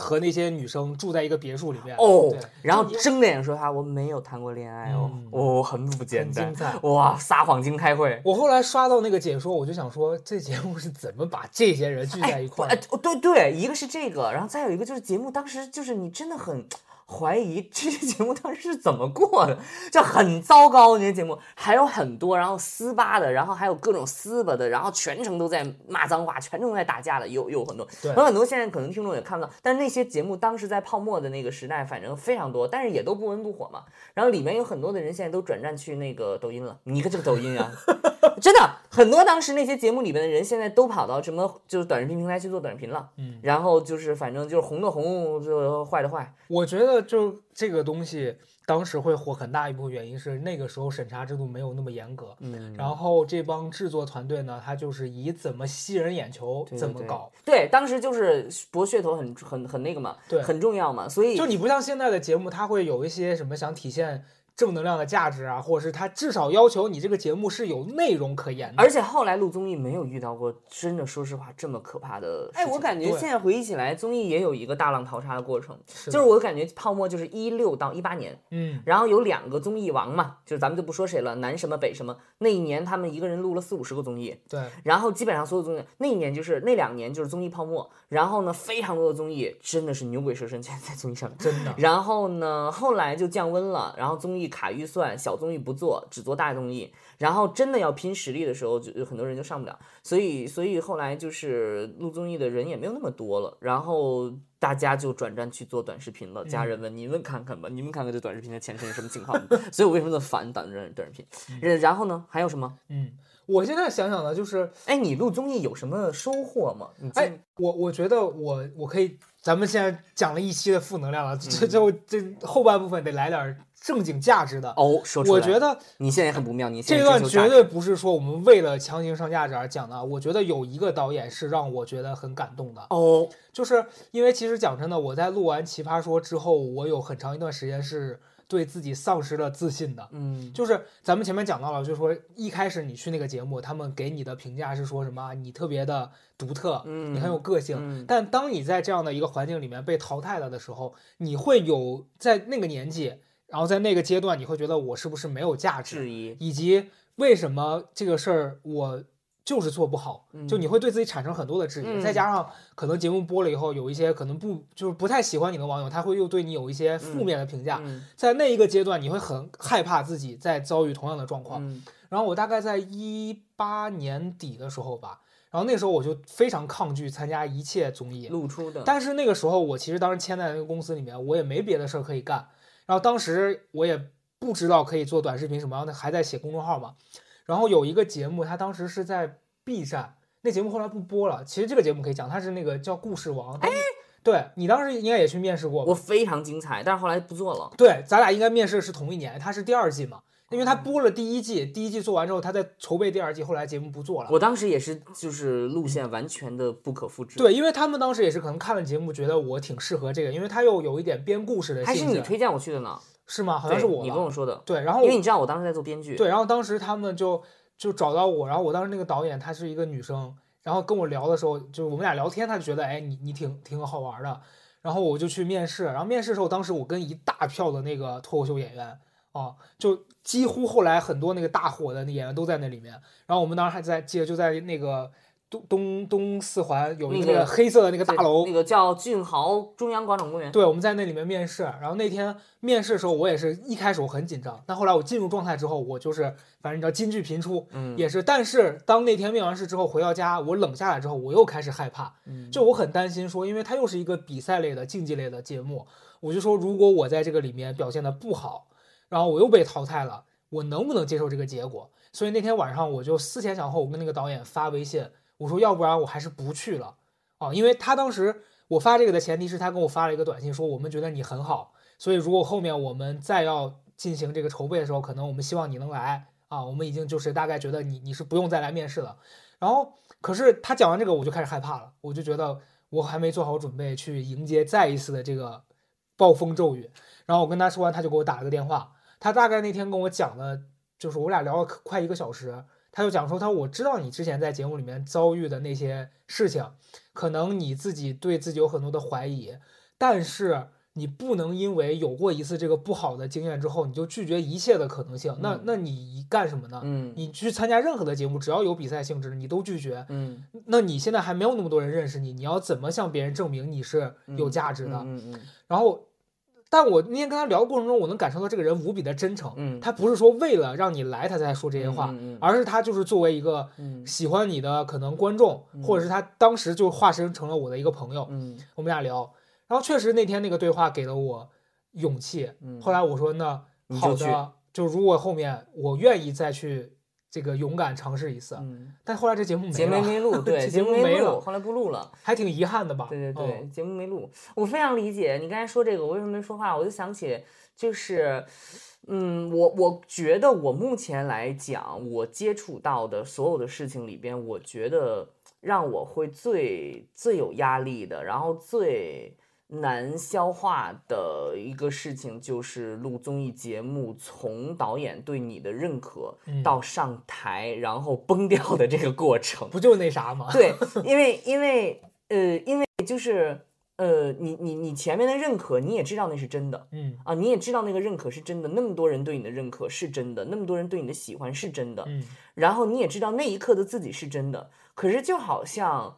和那些女生住在一个别墅里面哦，然后睁着眼说他我没有谈过恋爱哦，嗯哦，很不简单很精，彩。哇，撒谎精开会。我后来刷到那个解说，我就想说，这节目是怎么把这些人聚在一块儿哎，对对，一个是这个，然后再有一个就是节目当时就是你真的很怀疑这些节目当时是怎么过的，就很糟糕。那些节目还有很多，然后撕巴的，然后还有各种撕巴的，然后全程都在骂脏话，全程都在打架的，有有很多。对有很多现在可能听众也看不到，但是那些节目当时在泡沫的那个时代，反正非常多，但是也都不温不火嘛。然后里面有很多的人现在都转战去那个抖音了，你看这个抖音啊，真的很多当时那些节目里面的人现在都跑到什么就是短视频平台去做短视频了，嗯，然后就是反正就是红的红，就坏的坏，我觉得就这个东西当时会火，很大一部分原因是那个时候审查制度没有那么严格。嗯，然后这帮制作团队呢，他就是以怎么吸人眼球怎么搞。对，当时就是博噱头很很很那个嘛，对很重要嘛，所以就你不像现在的节目，它会有一些什么想体现正能量的价值啊，或者是他至少要求你这个节目是有内容可言的。而且后来录综艺没有遇到过真的，说实话这么可怕的事情。哎，我感觉现在回忆起来，综艺也有一个大浪淘沙的过程，是就是我感觉泡沫就是一六到一八年，嗯，然后有两个综艺王嘛，就是咱们就不说谁了，南什么北什么，那一年他们一个人录了四五十个综艺，对，然后基本上所有综艺那一年就是那两年就是综艺泡沫，然后呢非常多的综艺真的是牛鬼蛇神全在综艺上面。真的。然后呢，后来就降温了，然后综艺卡预算，小综艺不做，只做大综艺。然后真的要拼实力的时候，就有很多人就上不了。所以，所以后来就是录综艺的人也没有那么多了，然后大家就转战去做短视频了。家人们，你们看看吧，你们看看这短视频的前身是什么情况？所以我为什么那么烦短短短视频？然后呢，还有什么？嗯，我现在想想呢，就是哎，你录综艺有什么收获吗？你哎，我我觉得我我可以，咱们现在讲了一期的负能量了，这嗯就这后半部分得来点正经价值的。哦，说出来，我觉得你现在很不妙，你这段绝对不是说我们为了强行上价值而讲的。我觉得有一个导演是让我觉得很感动的，哦，就是因为其实讲真的，我在录完《奇葩说》之后，我有很长一段时间是对自己丧失了自信的。嗯，就是咱们前面讲到了，就是说一开始你去那个节目，他们给你的评价是说什么？你特别的独特，嗯你很有个性。嗯但当你在这样的一个环境里面被淘汰了的时候，你会有在那个年纪，然后在那个阶段，你会觉得我是不是没有价值，质疑，以及为什么这个事儿我就是做不好，就你会对自己产生很多的质疑。嗯再加上可能节目播了以后，有一些可能不就是不太喜欢你的网友，他会又对你有一些负面的评价。嗯在那一个阶段，你会很害怕自己再遭遇同样的状况。嗯然后我大概在一八年底的时候吧，然后那时候我就非常抗拒参加一切综艺，露出的，但是那个时候我其实当时签在那个公司里面，我也没别的事儿可以干，然后当时我也不知道可以做短视频什么，然后还在写公众号嘛，然后有一个节目，他当时是在 B 站，那节目后来不播了，其实这个节目可以讲，它是那个叫故事王，哎，对你当时应该也去面试过吧我？非常精彩，但是后来不做了。对，咱俩应该面试是同一年，它是第二季嘛。因为他播了第一季，第一季做完之后，他在筹备第二季，后来节目不做了。我当时也是，就是路线完全的不可复制。，对，因为他们当时也是可能看了节目，觉得我挺适合这个，因为他又有一点编故事的还是你推荐我去的呢？是吗？好像是我你跟我说的，对，然后因为你知道我当时在做编剧。对，然后当时他们就就找到我，然后我当时那个导演她是一个女生，然后跟我聊的时候，就是我们俩聊天，她就觉得哎你你挺挺好玩的，然后我就去面试，然后面试的时候，当时我跟一大票的那个脱口秀演员啊，就几乎后来很多那个大火的那演员都在那里面，然后我们当时还在记得就在那个东东东四环有一个那个黑色的那个大楼那，个叫俊豪中央广场公园。对，我们在那里面面试，然后那天面试的时候，我也是一开始我很紧张，但后来我进入状态之后，我就是反正你知道金句频出，嗯也是。但是当那天面完试之后回到家，我冷下来之后，我又开始害怕，嗯就我很担心说，因为它又是一个比赛类的竞技类的节目，我就说如果我在这个里面表现的不好，然后我又被淘汰了，我能不能接受这个结果？所以那天晚上我就思前想后，我跟那个导演发微信，我说要不然我还是不去了啊，因为他当时我发这个的前提是他跟我发了一个短信说我们觉得你很好，所以如果后面我们再要进行这个筹备的时候，可能我们希望你能来啊，我们已经就是大概觉得你你是不用再来面试了。然后可是他讲完这个我就开始害怕了，我就觉得我还没做好准备去迎接再一次的这个暴风骤雨。然后我跟他说完，他就给我打了个电话，他大概那天跟我讲了，就是我俩聊了快一个小时。他就讲说，他说我知道你之前在节目里面遭遇的那些事情，可能你自己对自己有很多的怀疑，但是你不能因为有过一次这个不好的经验之后，你就拒绝一切的可能性。那嗯那你干什么呢？嗯你去参加任何的节目，只要有比赛性质，你都拒绝。嗯那你现在还没有那么多人认识你，你要怎么向别人证明你是有价值的？嗯嗯然后，但我那天跟他聊的过程中，我能感受到这个人无比的真诚。嗯他不是说为了让你来他才说这些话，嗯嗯嗯而是他就是作为一个嗯喜欢你的可能观众，或者是他当时就化身成了我的一个朋友，嗯我们俩聊。然后确实那天那个对话给了我勇气。嗯后来我说那好的，就如果后面我愿意再去这个勇敢尝试一次，嗯，但后来这节目节没了，目没录，对，节目没录，后来不录了。还挺遗憾的吧？对对对，嗯节目没录，我非常理解你刚才说这个，我为什么没说话？我就想起，就是，嗯，我我觉得我目前来讲，我接触到的所有的事情里边，我觉得让我会最最有压力的，然后最难消化的一个事情，就是录综艺节目，从导演对你的认可嗯到上台，然后崩掉的这个过程。不就那啥吗？对，因为因为呃，因为就是呃，你你你前面的认可，你也知道那是真的嗯啊，你也知道那个认可是真的，那么多人对你的认可是真的，那么多人对你的喜欢是真的，嗯然后你也知道那一刻的自己是真的，可是就好像，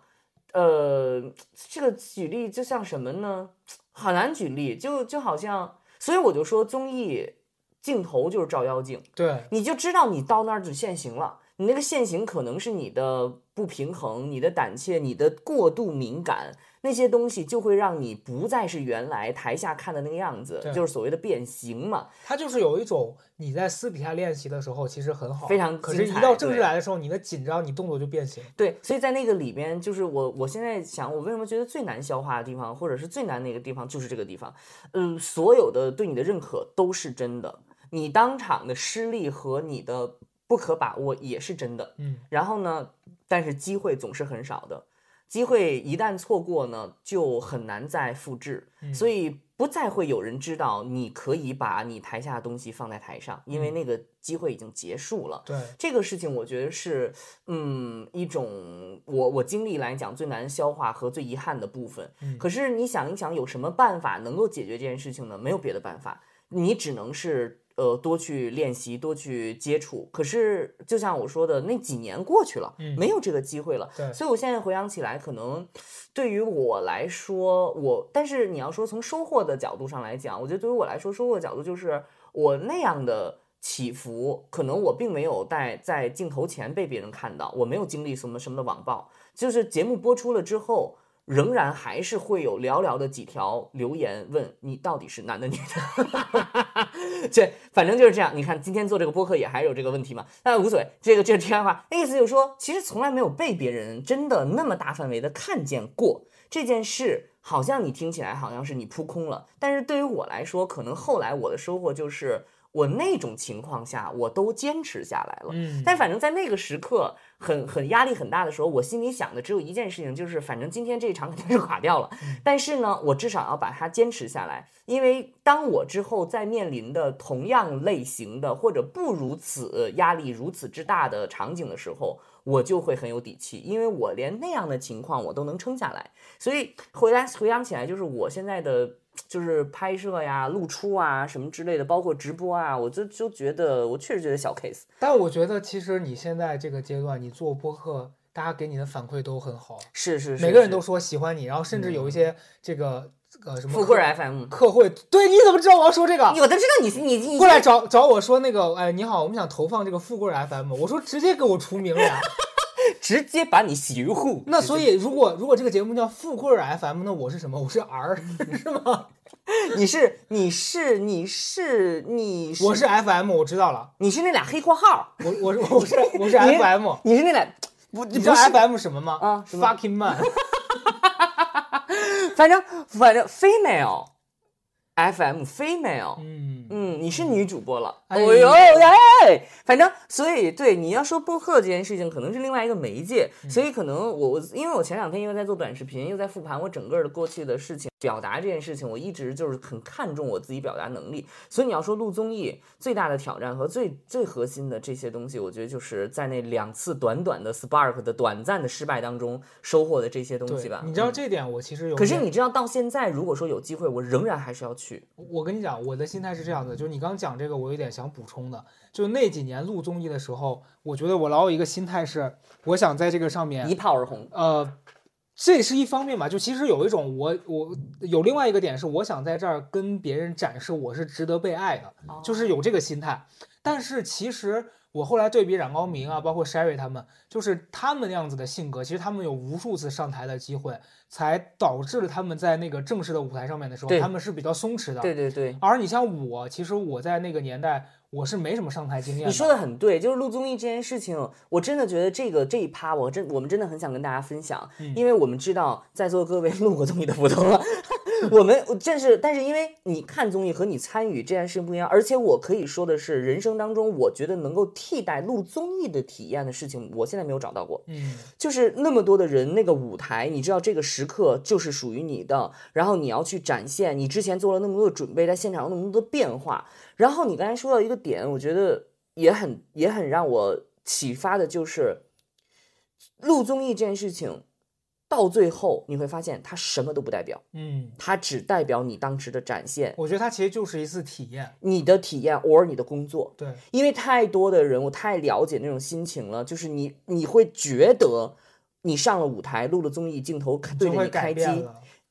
呃，这个举例就像什么呢？很难举例，就就好像，所以我就说综艺镜头就是照妖镜。对，你就知道你到那儿就现行了。你那个现行可能是你的不平衡、你的胆怯、你的过度敏感，那些东西就会让你不再是原来台下看的那个样子，就是所谓的变形嘛。它就是有一种你在私底下练习的时候其实很好，非常可是，一到正式来的时候，你的紧张，你动作就变形。对，所以在那个里边，就是我我现在想，我为什么觉得最难消化的地方，或者是最难那个地方，就是这个地方。嗯，所有的对你的认可都是真的，你当场的失利和你的不可把握也是真的。嗯然后呢，但是机会总是很少的。机会一旦错过呢，就很难再复制，嗯所以不再会有人知道你可以把你台下的东西放在台上，因为那个机会已经结束了。对，这个事情我觉得是，嗯，一种我我经历来讲最难消化和最遗憾的部分。嗯可是你想一想，有什么办法能够解决这件事情呢？没有别的办法，你只能是呃多去练习，多去接触。可是就像我说的，那几年过去了，嗯没有这个机会了。对所以我现在回想起来，可能对于我来说，我但是你要说从收获的角度上来讲，我觉得对于我来说，收获的角度就是我那样的起伏，可能我并没有在在镜头前被别人看到，我没有经历什么什么的网暴，就是节目播出了之后。仍然还是会有寥寥的几条留言问你到底是男的女的，这反正就是这样。你看今天做这个播客也还有这个问题嘛，那无所谓。这个这个题外话，意思就是说，其实从来没有被别人真的那么大范围的看见过这件事。好像你听起来好像是你扑空了，但是对于我来说，可能后来我的收获就是我那种情况下我都坚持下来了。嗯，但反正在那个时刻很很压力很大的时候，我心里想的只有一件事情，就是反正今天这一场肯定是垮掉了，但是呢，我至少要把它坚持下来，因为当我之后再面临的同样类型的或者不如此压力如此之大的场景的时候。我就会很有底气，因为我连那样的情况我都能撑下来，所以回来回想起来，就是我现在的就是拍摄呀、露出啊什么之类的，包括直播啊，我就就觉得我确实觉得小 case。但我觉得其实你现在这个阶段，你做播客，大家给你的反馈都很好，是是是，是每个人都说喜欢你，然后甚至有一些这个呃什么富贵 FM，客户，对，你怎么知道我要说这个？我都知道你你你过来找找我说那个，哎，你好，我们想投放这个富贵 FM，我说直接给我除名了呀。直接把你洗于户。那所以如果如果这个节目叫富贵 FM，那我是什么？我是 R 是吗？你是你是你是你是。我是 FM，我知道了，你是那俩黑括号，我我是我是我是 FM，你是那俩不你知道 FM 什么吗？啊，fucking man，反正反正 female FM female。嗯，嗯，你是女主播了，哎。哦呦哎，反正所以对你要说播客这件事情，可能是另外一个媒介，嗯所以可能我我因为我前两天又在做短视频，又在复盘我整个的过去的事情，表达这件事情，我一直就是很看重我自己表达能力，所以你要说录综艺最大的挑战和最最核心的这些东西，我觉得就是在那两次短短的 spark 的短暂的失败当中收获的这些东西吧。，你知道嗯这点我其实有点可是你知道到现在，如果说有机会，我仍然还是要去。我跟你讲，我的心态是这样的，就是你刚讲这个，我有点想补充的，就那几年录综艺的时候，我觉得我老有一个心态是，我想在这个上面一炮而红，呃，这也是一方面吧。就其实有一种我我有另外一个点是，我想在这儿跟别人展示我是值得被爱的，就是有这个心态。但是其实我后来对比冉高明啊，包括 Sherry 他们，就是他们那样子的性格，其实他们有无数次上台的机会，才导致了他们在那个正式的舞台上面的时候，他们是比较松弛的。对对对。而你像我，其实我在那个年代，我是没什么上台经验。你说的很对，就是录综艺这件事情，我真的觉得这个这一趴，我真我们真的很想跟大家分享，嗯因为我们知道在座各位 录过综艺的不多了，我们这是，但是因为你看综艺和你参与这件事情不一样，而且我可以说的是，人生当中我觉得能够替代录综艺的体验的事情，我现在没有找到过。嗯，就是那么多的人，那个舞台，你知道这个时刻就是属于你的，然后你要去展现，你之前做了那么多的准备，在现场有那么多的变化，然后你刚才说到一个点，我觉得也很也很让我启发的，就是录综艺这件事情，到最后你会发现它什么都不代表，嗯，它只代表你当时的展现，我觉得它其实就是一次体验。你的体验 or 你的工作。对，因为太多的人，我太了解那种心情了，就是你你会觉得你上了舞台，录了综艺，镜头对着你开机。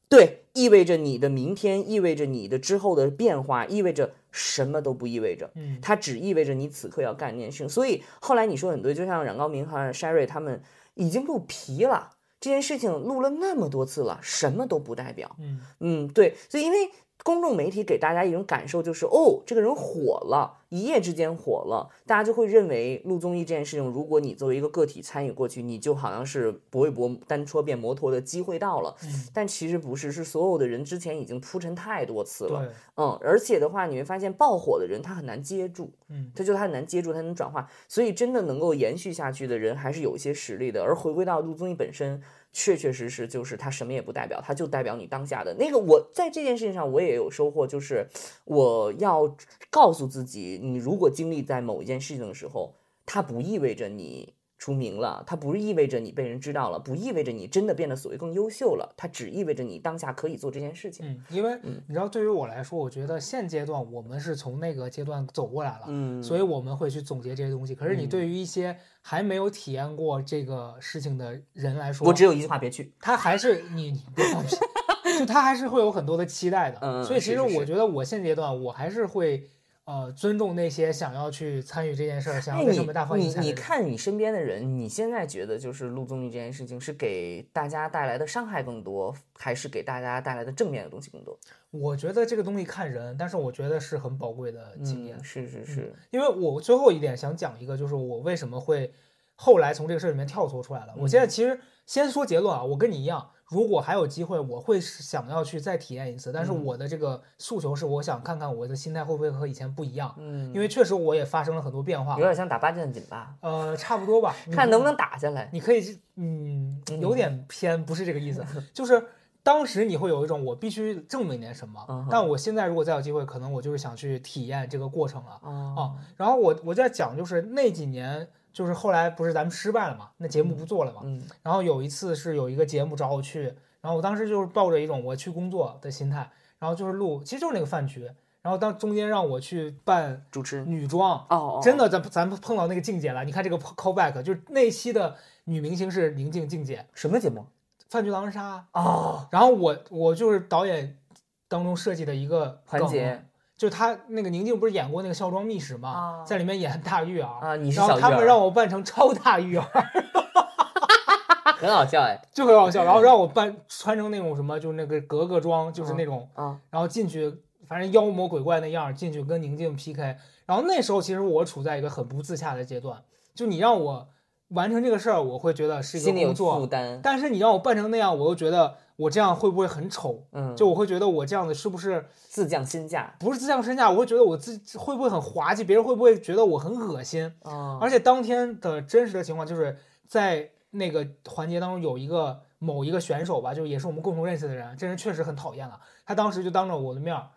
对，意味着你的明天，意味着你的之后的变化，意味着什么都不意味着，嗯，它只意味着你此刻要干那件事情。所以后来你说很对，就像冉高明和 Sherry 他们已经录皮了，这件事情录了那么多次了，什么都不代表。嗯，嗯，对，所以因为公众媒体给大家一种感受就是，哦，这个人火了，一夜之间火了，大家就会认为录综艺这件事情，如果你作为一个个体参与过去，你就好像是搏一搏单车变摩托的机会到了，嗯。但其实不是，是所有的人之前已经铺陈太多次了，嗯，而且的话，你会发现爆火的人他很难接住，嗯，他就他很难接住，他能转化，所以真的能够延续下去的人还是有一些实力的。而回归到录综艺本身，确确实实就是它什么也不代表，它就代表你当下的那个。我在这件事情上我也有收获，就是我要告诉自己，你如果经历在某一件事情的时候，它不意味着你出名了，它不意味着你被人知道了，不意味着你真的变得所谓更优秀了，它只意味着你当下可以做这件事情。嗯，因为你知道，对于我来说，我觉得现阶段我们是从那个阶段走过来了，嗯所以我们会去总结这些东西。可是你嗯对于一些还没有体验过这个事情的人来说，我只有一句话，别去。他还是你你别放屁，就他还是会有很多的期待的。嗯所以其实我觉得我现阶段我还是会呃尊重那些想要去参与这件事儿，想要在上面大放异你你。看你身边的人，你现在觉得就是录综艺这件事情是给大家带来的伤害更多，还是给大家带来的正面的东西更多？我觉得这个东西看人，但是我觉得是很宝贵的经验。嗯，是是是，因为我最后一点想讲一个，就是我为什么会后来从这个事儿里面跳脱出来了。我现在其实先说结论啊，我跟你一样，如果还有机会，我会想要去再体验一次。但是我的这个诉求是，我想看看我的心态会不会和以前不一样，嗯，因为确实我也发生了很多变化有。点像打八段锦吧，呃，差不多吧，看能不能打下来。你可以，嗯，有点偏，不是这个意思，就是当时你会有一种我必须证明点什么，嗯但我现在如果再有机会，可能我就是想去体验这个过程了。啊哦，，然后我我在讲，就是那几年，就是后来不是咱们失败了嘛，那节目不做了嘛。嗯然后有一次是有一个节目找我去，然后我当时就是抱着一种我去工作的心态，然后就是录，其实就是那个饭局，然后当中间让我去扮主持女装，哦哦，真的咱咱们碰到那个静姐了，你看这个 callback，就是那一期的女明星是宁静静姐，什么节目？饭局狼人杀，哦，然后我我就是导演当中设计的一个环节，就他那个宁静不是演过那个《孝庄秘史》吗？啊在里面演大玉儿啊你是然后他们让我扮成超大玉儿，很好笑哎，就很好笑。然后让我扮穿成那种什么，就是那个格格装，就是那种，啊，然后进去，反正妖魔鬼怪那样进去跟宁静 PK。然后那时候其实我处在一个很不自洽的阶段，就你让我完成这个事儿，我会觉得是一个工作负，担，但是你让我扮成那样，我又觉得我这样会不会很丑？嗯，就我会觉得我这样子是不是自降身价不是自降身价？我会觉得我自己会不会很滑稽？别人会不会觉得我很恶心？啊，而且当天的真实的情况就是在那个环节当中有一个某一个选手吧，就是也是我们共同认识的人，这人确实很讨厌了。他当时就当着我的面儿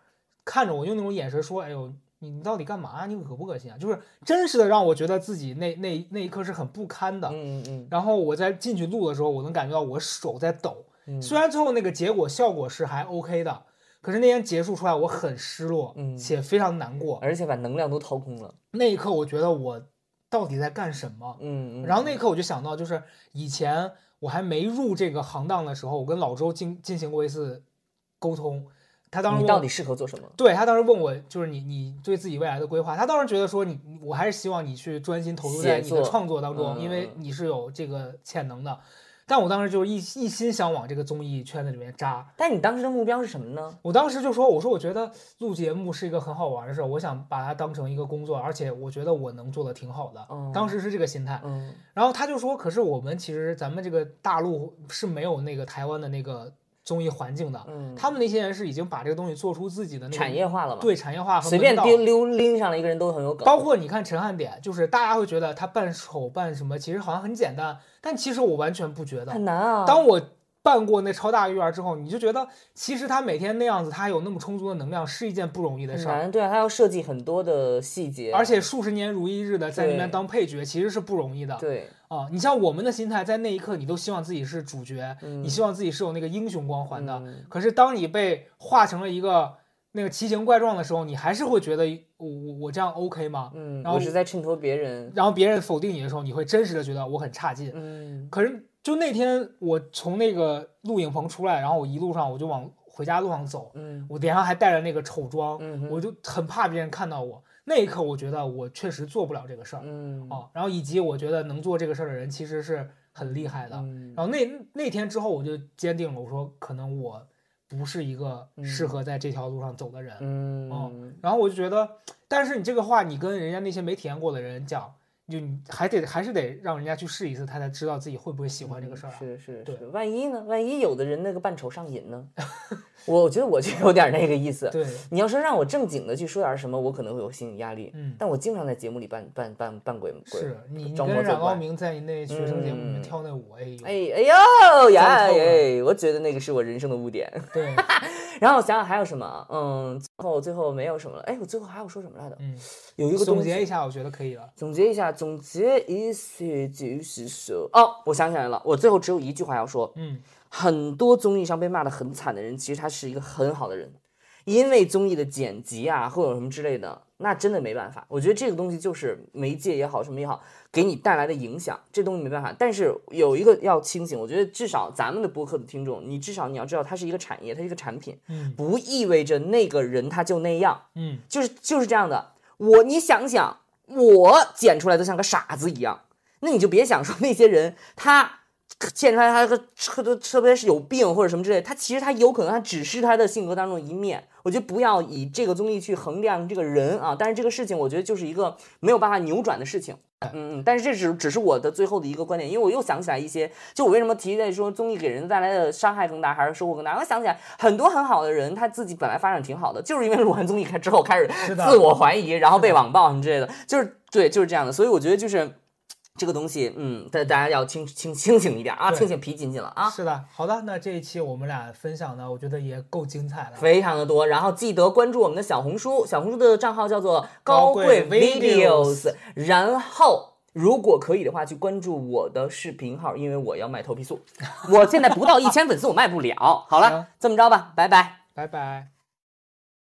看着我，用那种眼神说：“哎呦，你你到底干嘛？你恶不恶心啊？”就是真实的让我觉得自己那那那一刻是很不堪的。嗯嗯嗯然后我在进去录的时候，我能感觉到我手在抖。嗯，虽然最后那个结果效果是还 OK 的，可是那天结束出来，我很失落，嗯且非常难过。而且把能量都掏空了，那一刻，我觉得我到底在干什么？嗯，嗯然后那一刻我就想到，就是以前我还没入这个行当的时候，我跟老周进进行过一次沟通，他当时你到底适合做什么？对他当时问我，就是你你对自己未来的规划，他当时觉得说你，我还是希望你去专心投入在你的创作当中，嗯因为你是有这个潜能的。但我当时就是一一心想往这个综艺圈子里面扎，但你当时的目标是什么呢？我当时就说，我说我觉得录节目是一个很好玩的事儿，我想把它当成一个工作，而且我觉得我能做的挺好的。嗯当时是这个心态。嗯然后他就说，可是我们其实咱们这个大陆是没有那个台湾的那个综艺环境的，嗯，他们那些人是已经把这个东西做出自己的那个产业化了嘛？，对产业化和随便丢溜拎上来一个人都很有梗，包括你看陈汉典，就是大家会觉得他扮丑扮什么，其实好像很简单，但其实我完全不觉得。很难啊。当我扮过那超大育儿之后，你就觉得其实他每天那样子，他有那么充足的能量，是一件不容易的事儿。难，对啊，他要设计很多的细节，而且数十年如一日的在那边当配角，其实是不容易的对，啊！你像我们的心态，在那一刻，你都希望自己是主角，嗯你希望自己是有那个英雄光环的。嗯可是当你被画成了一个那个奇形怪状的时候，你还是会觉得我我我这样 OK 吗？嗯，然后我是在衬托别人，然后别人否定你的时候，你会真实的觉得我很差劲。嗯可是就那天我从那个录影棚出来，然后我一路上我就往回家路上走，嗯我脸上还带着那个丑妆，嗯我就很怕别人看到我。那一刻，我觉得我确实做不了这个事儿嗯啊。然后以及我觉得能做这个事儿的人其实是很厉害的。嗯然后那那天之后，我就坚定了，我说可能我不是一个适合在这条路上走的人。嗯啊然后我就觉得，但是你这个话，你跟人家那些没体验过的人讲，就你还得还是得让人家去试一次，他才知道自己会不会喜欢这个事儿啊。是是对是，万一呢？万一有的人那个扮丑上瘾呢？我觉得我就有点那个意思。对，你要说让我正经的去说点什么，我可能会有心理压力。嗯但我经常在节目里扮扮扮扮鬼鬼，是你你装跟模作怪。冉高明在那学生节目里面嗯跳那舞，哎呦，哎哎呦呀哎，我觉得那个是我人生的污点。对，然后我想想还有什么，嗯，最后最后没有什么了。哎，我最后还要说什么来着？嗯，有一个总结一下，我觉得可以了。总结一下，总结一些就是说，哦，我想起来了，我最后只有一句话要说。嗯，很多综艺上被骂的很惨的人，其实他是一个很好的人，因为综艺的剪辑啊，或者什么之类的，那真的没办法。我觉得这个东西就是媒介也好，什么也好，给你带来的影响，这东西没办法。但是有一个要清醒，我觉得至少咱们的播客的听众，你至少你要知道，它是一个产业，它是一个产品，嗯不意味着那个人他就那样。嗯，就是就是这样的。我你想想，我剪出来都像个傻子一样，那你就别想说那些人他剪出来他个特特特别是有病或者什么之类，他其实他有可能他只是他的性格当中的一面。我觉得不要以这个综艺去衡量这个人啊，但是这个事情我觉得就是一个没有办法扭转的事情。嗯，嗯，但是这只只是我的最后的一个观点，因为我又想起来一些，就我为什么提在说综艺给人带来的伤害更大还是收获更大？我想起来很多很好的人，他自己本来发展挺好的，就是因为录完综艺开之后开始自我怀疑，然后被网暴什么之类的，就是对，就是这样的。所以我觉得就是这个东西，嗯，大大家要清清清醒一点啊，清醒皮紧紧了啊。是的。好的，那这一期我们俩分享的，我觉得也够精彩了。非常的多，然后记得关注我们的小红书，小红书的账号叫做高贵贵 videos，然后如果可以的话，去关注我的视频号，因为我要卖头皮素，我现在不到一千粉丝，我卖不了。好了，这么着吧，拜拜。拜拜。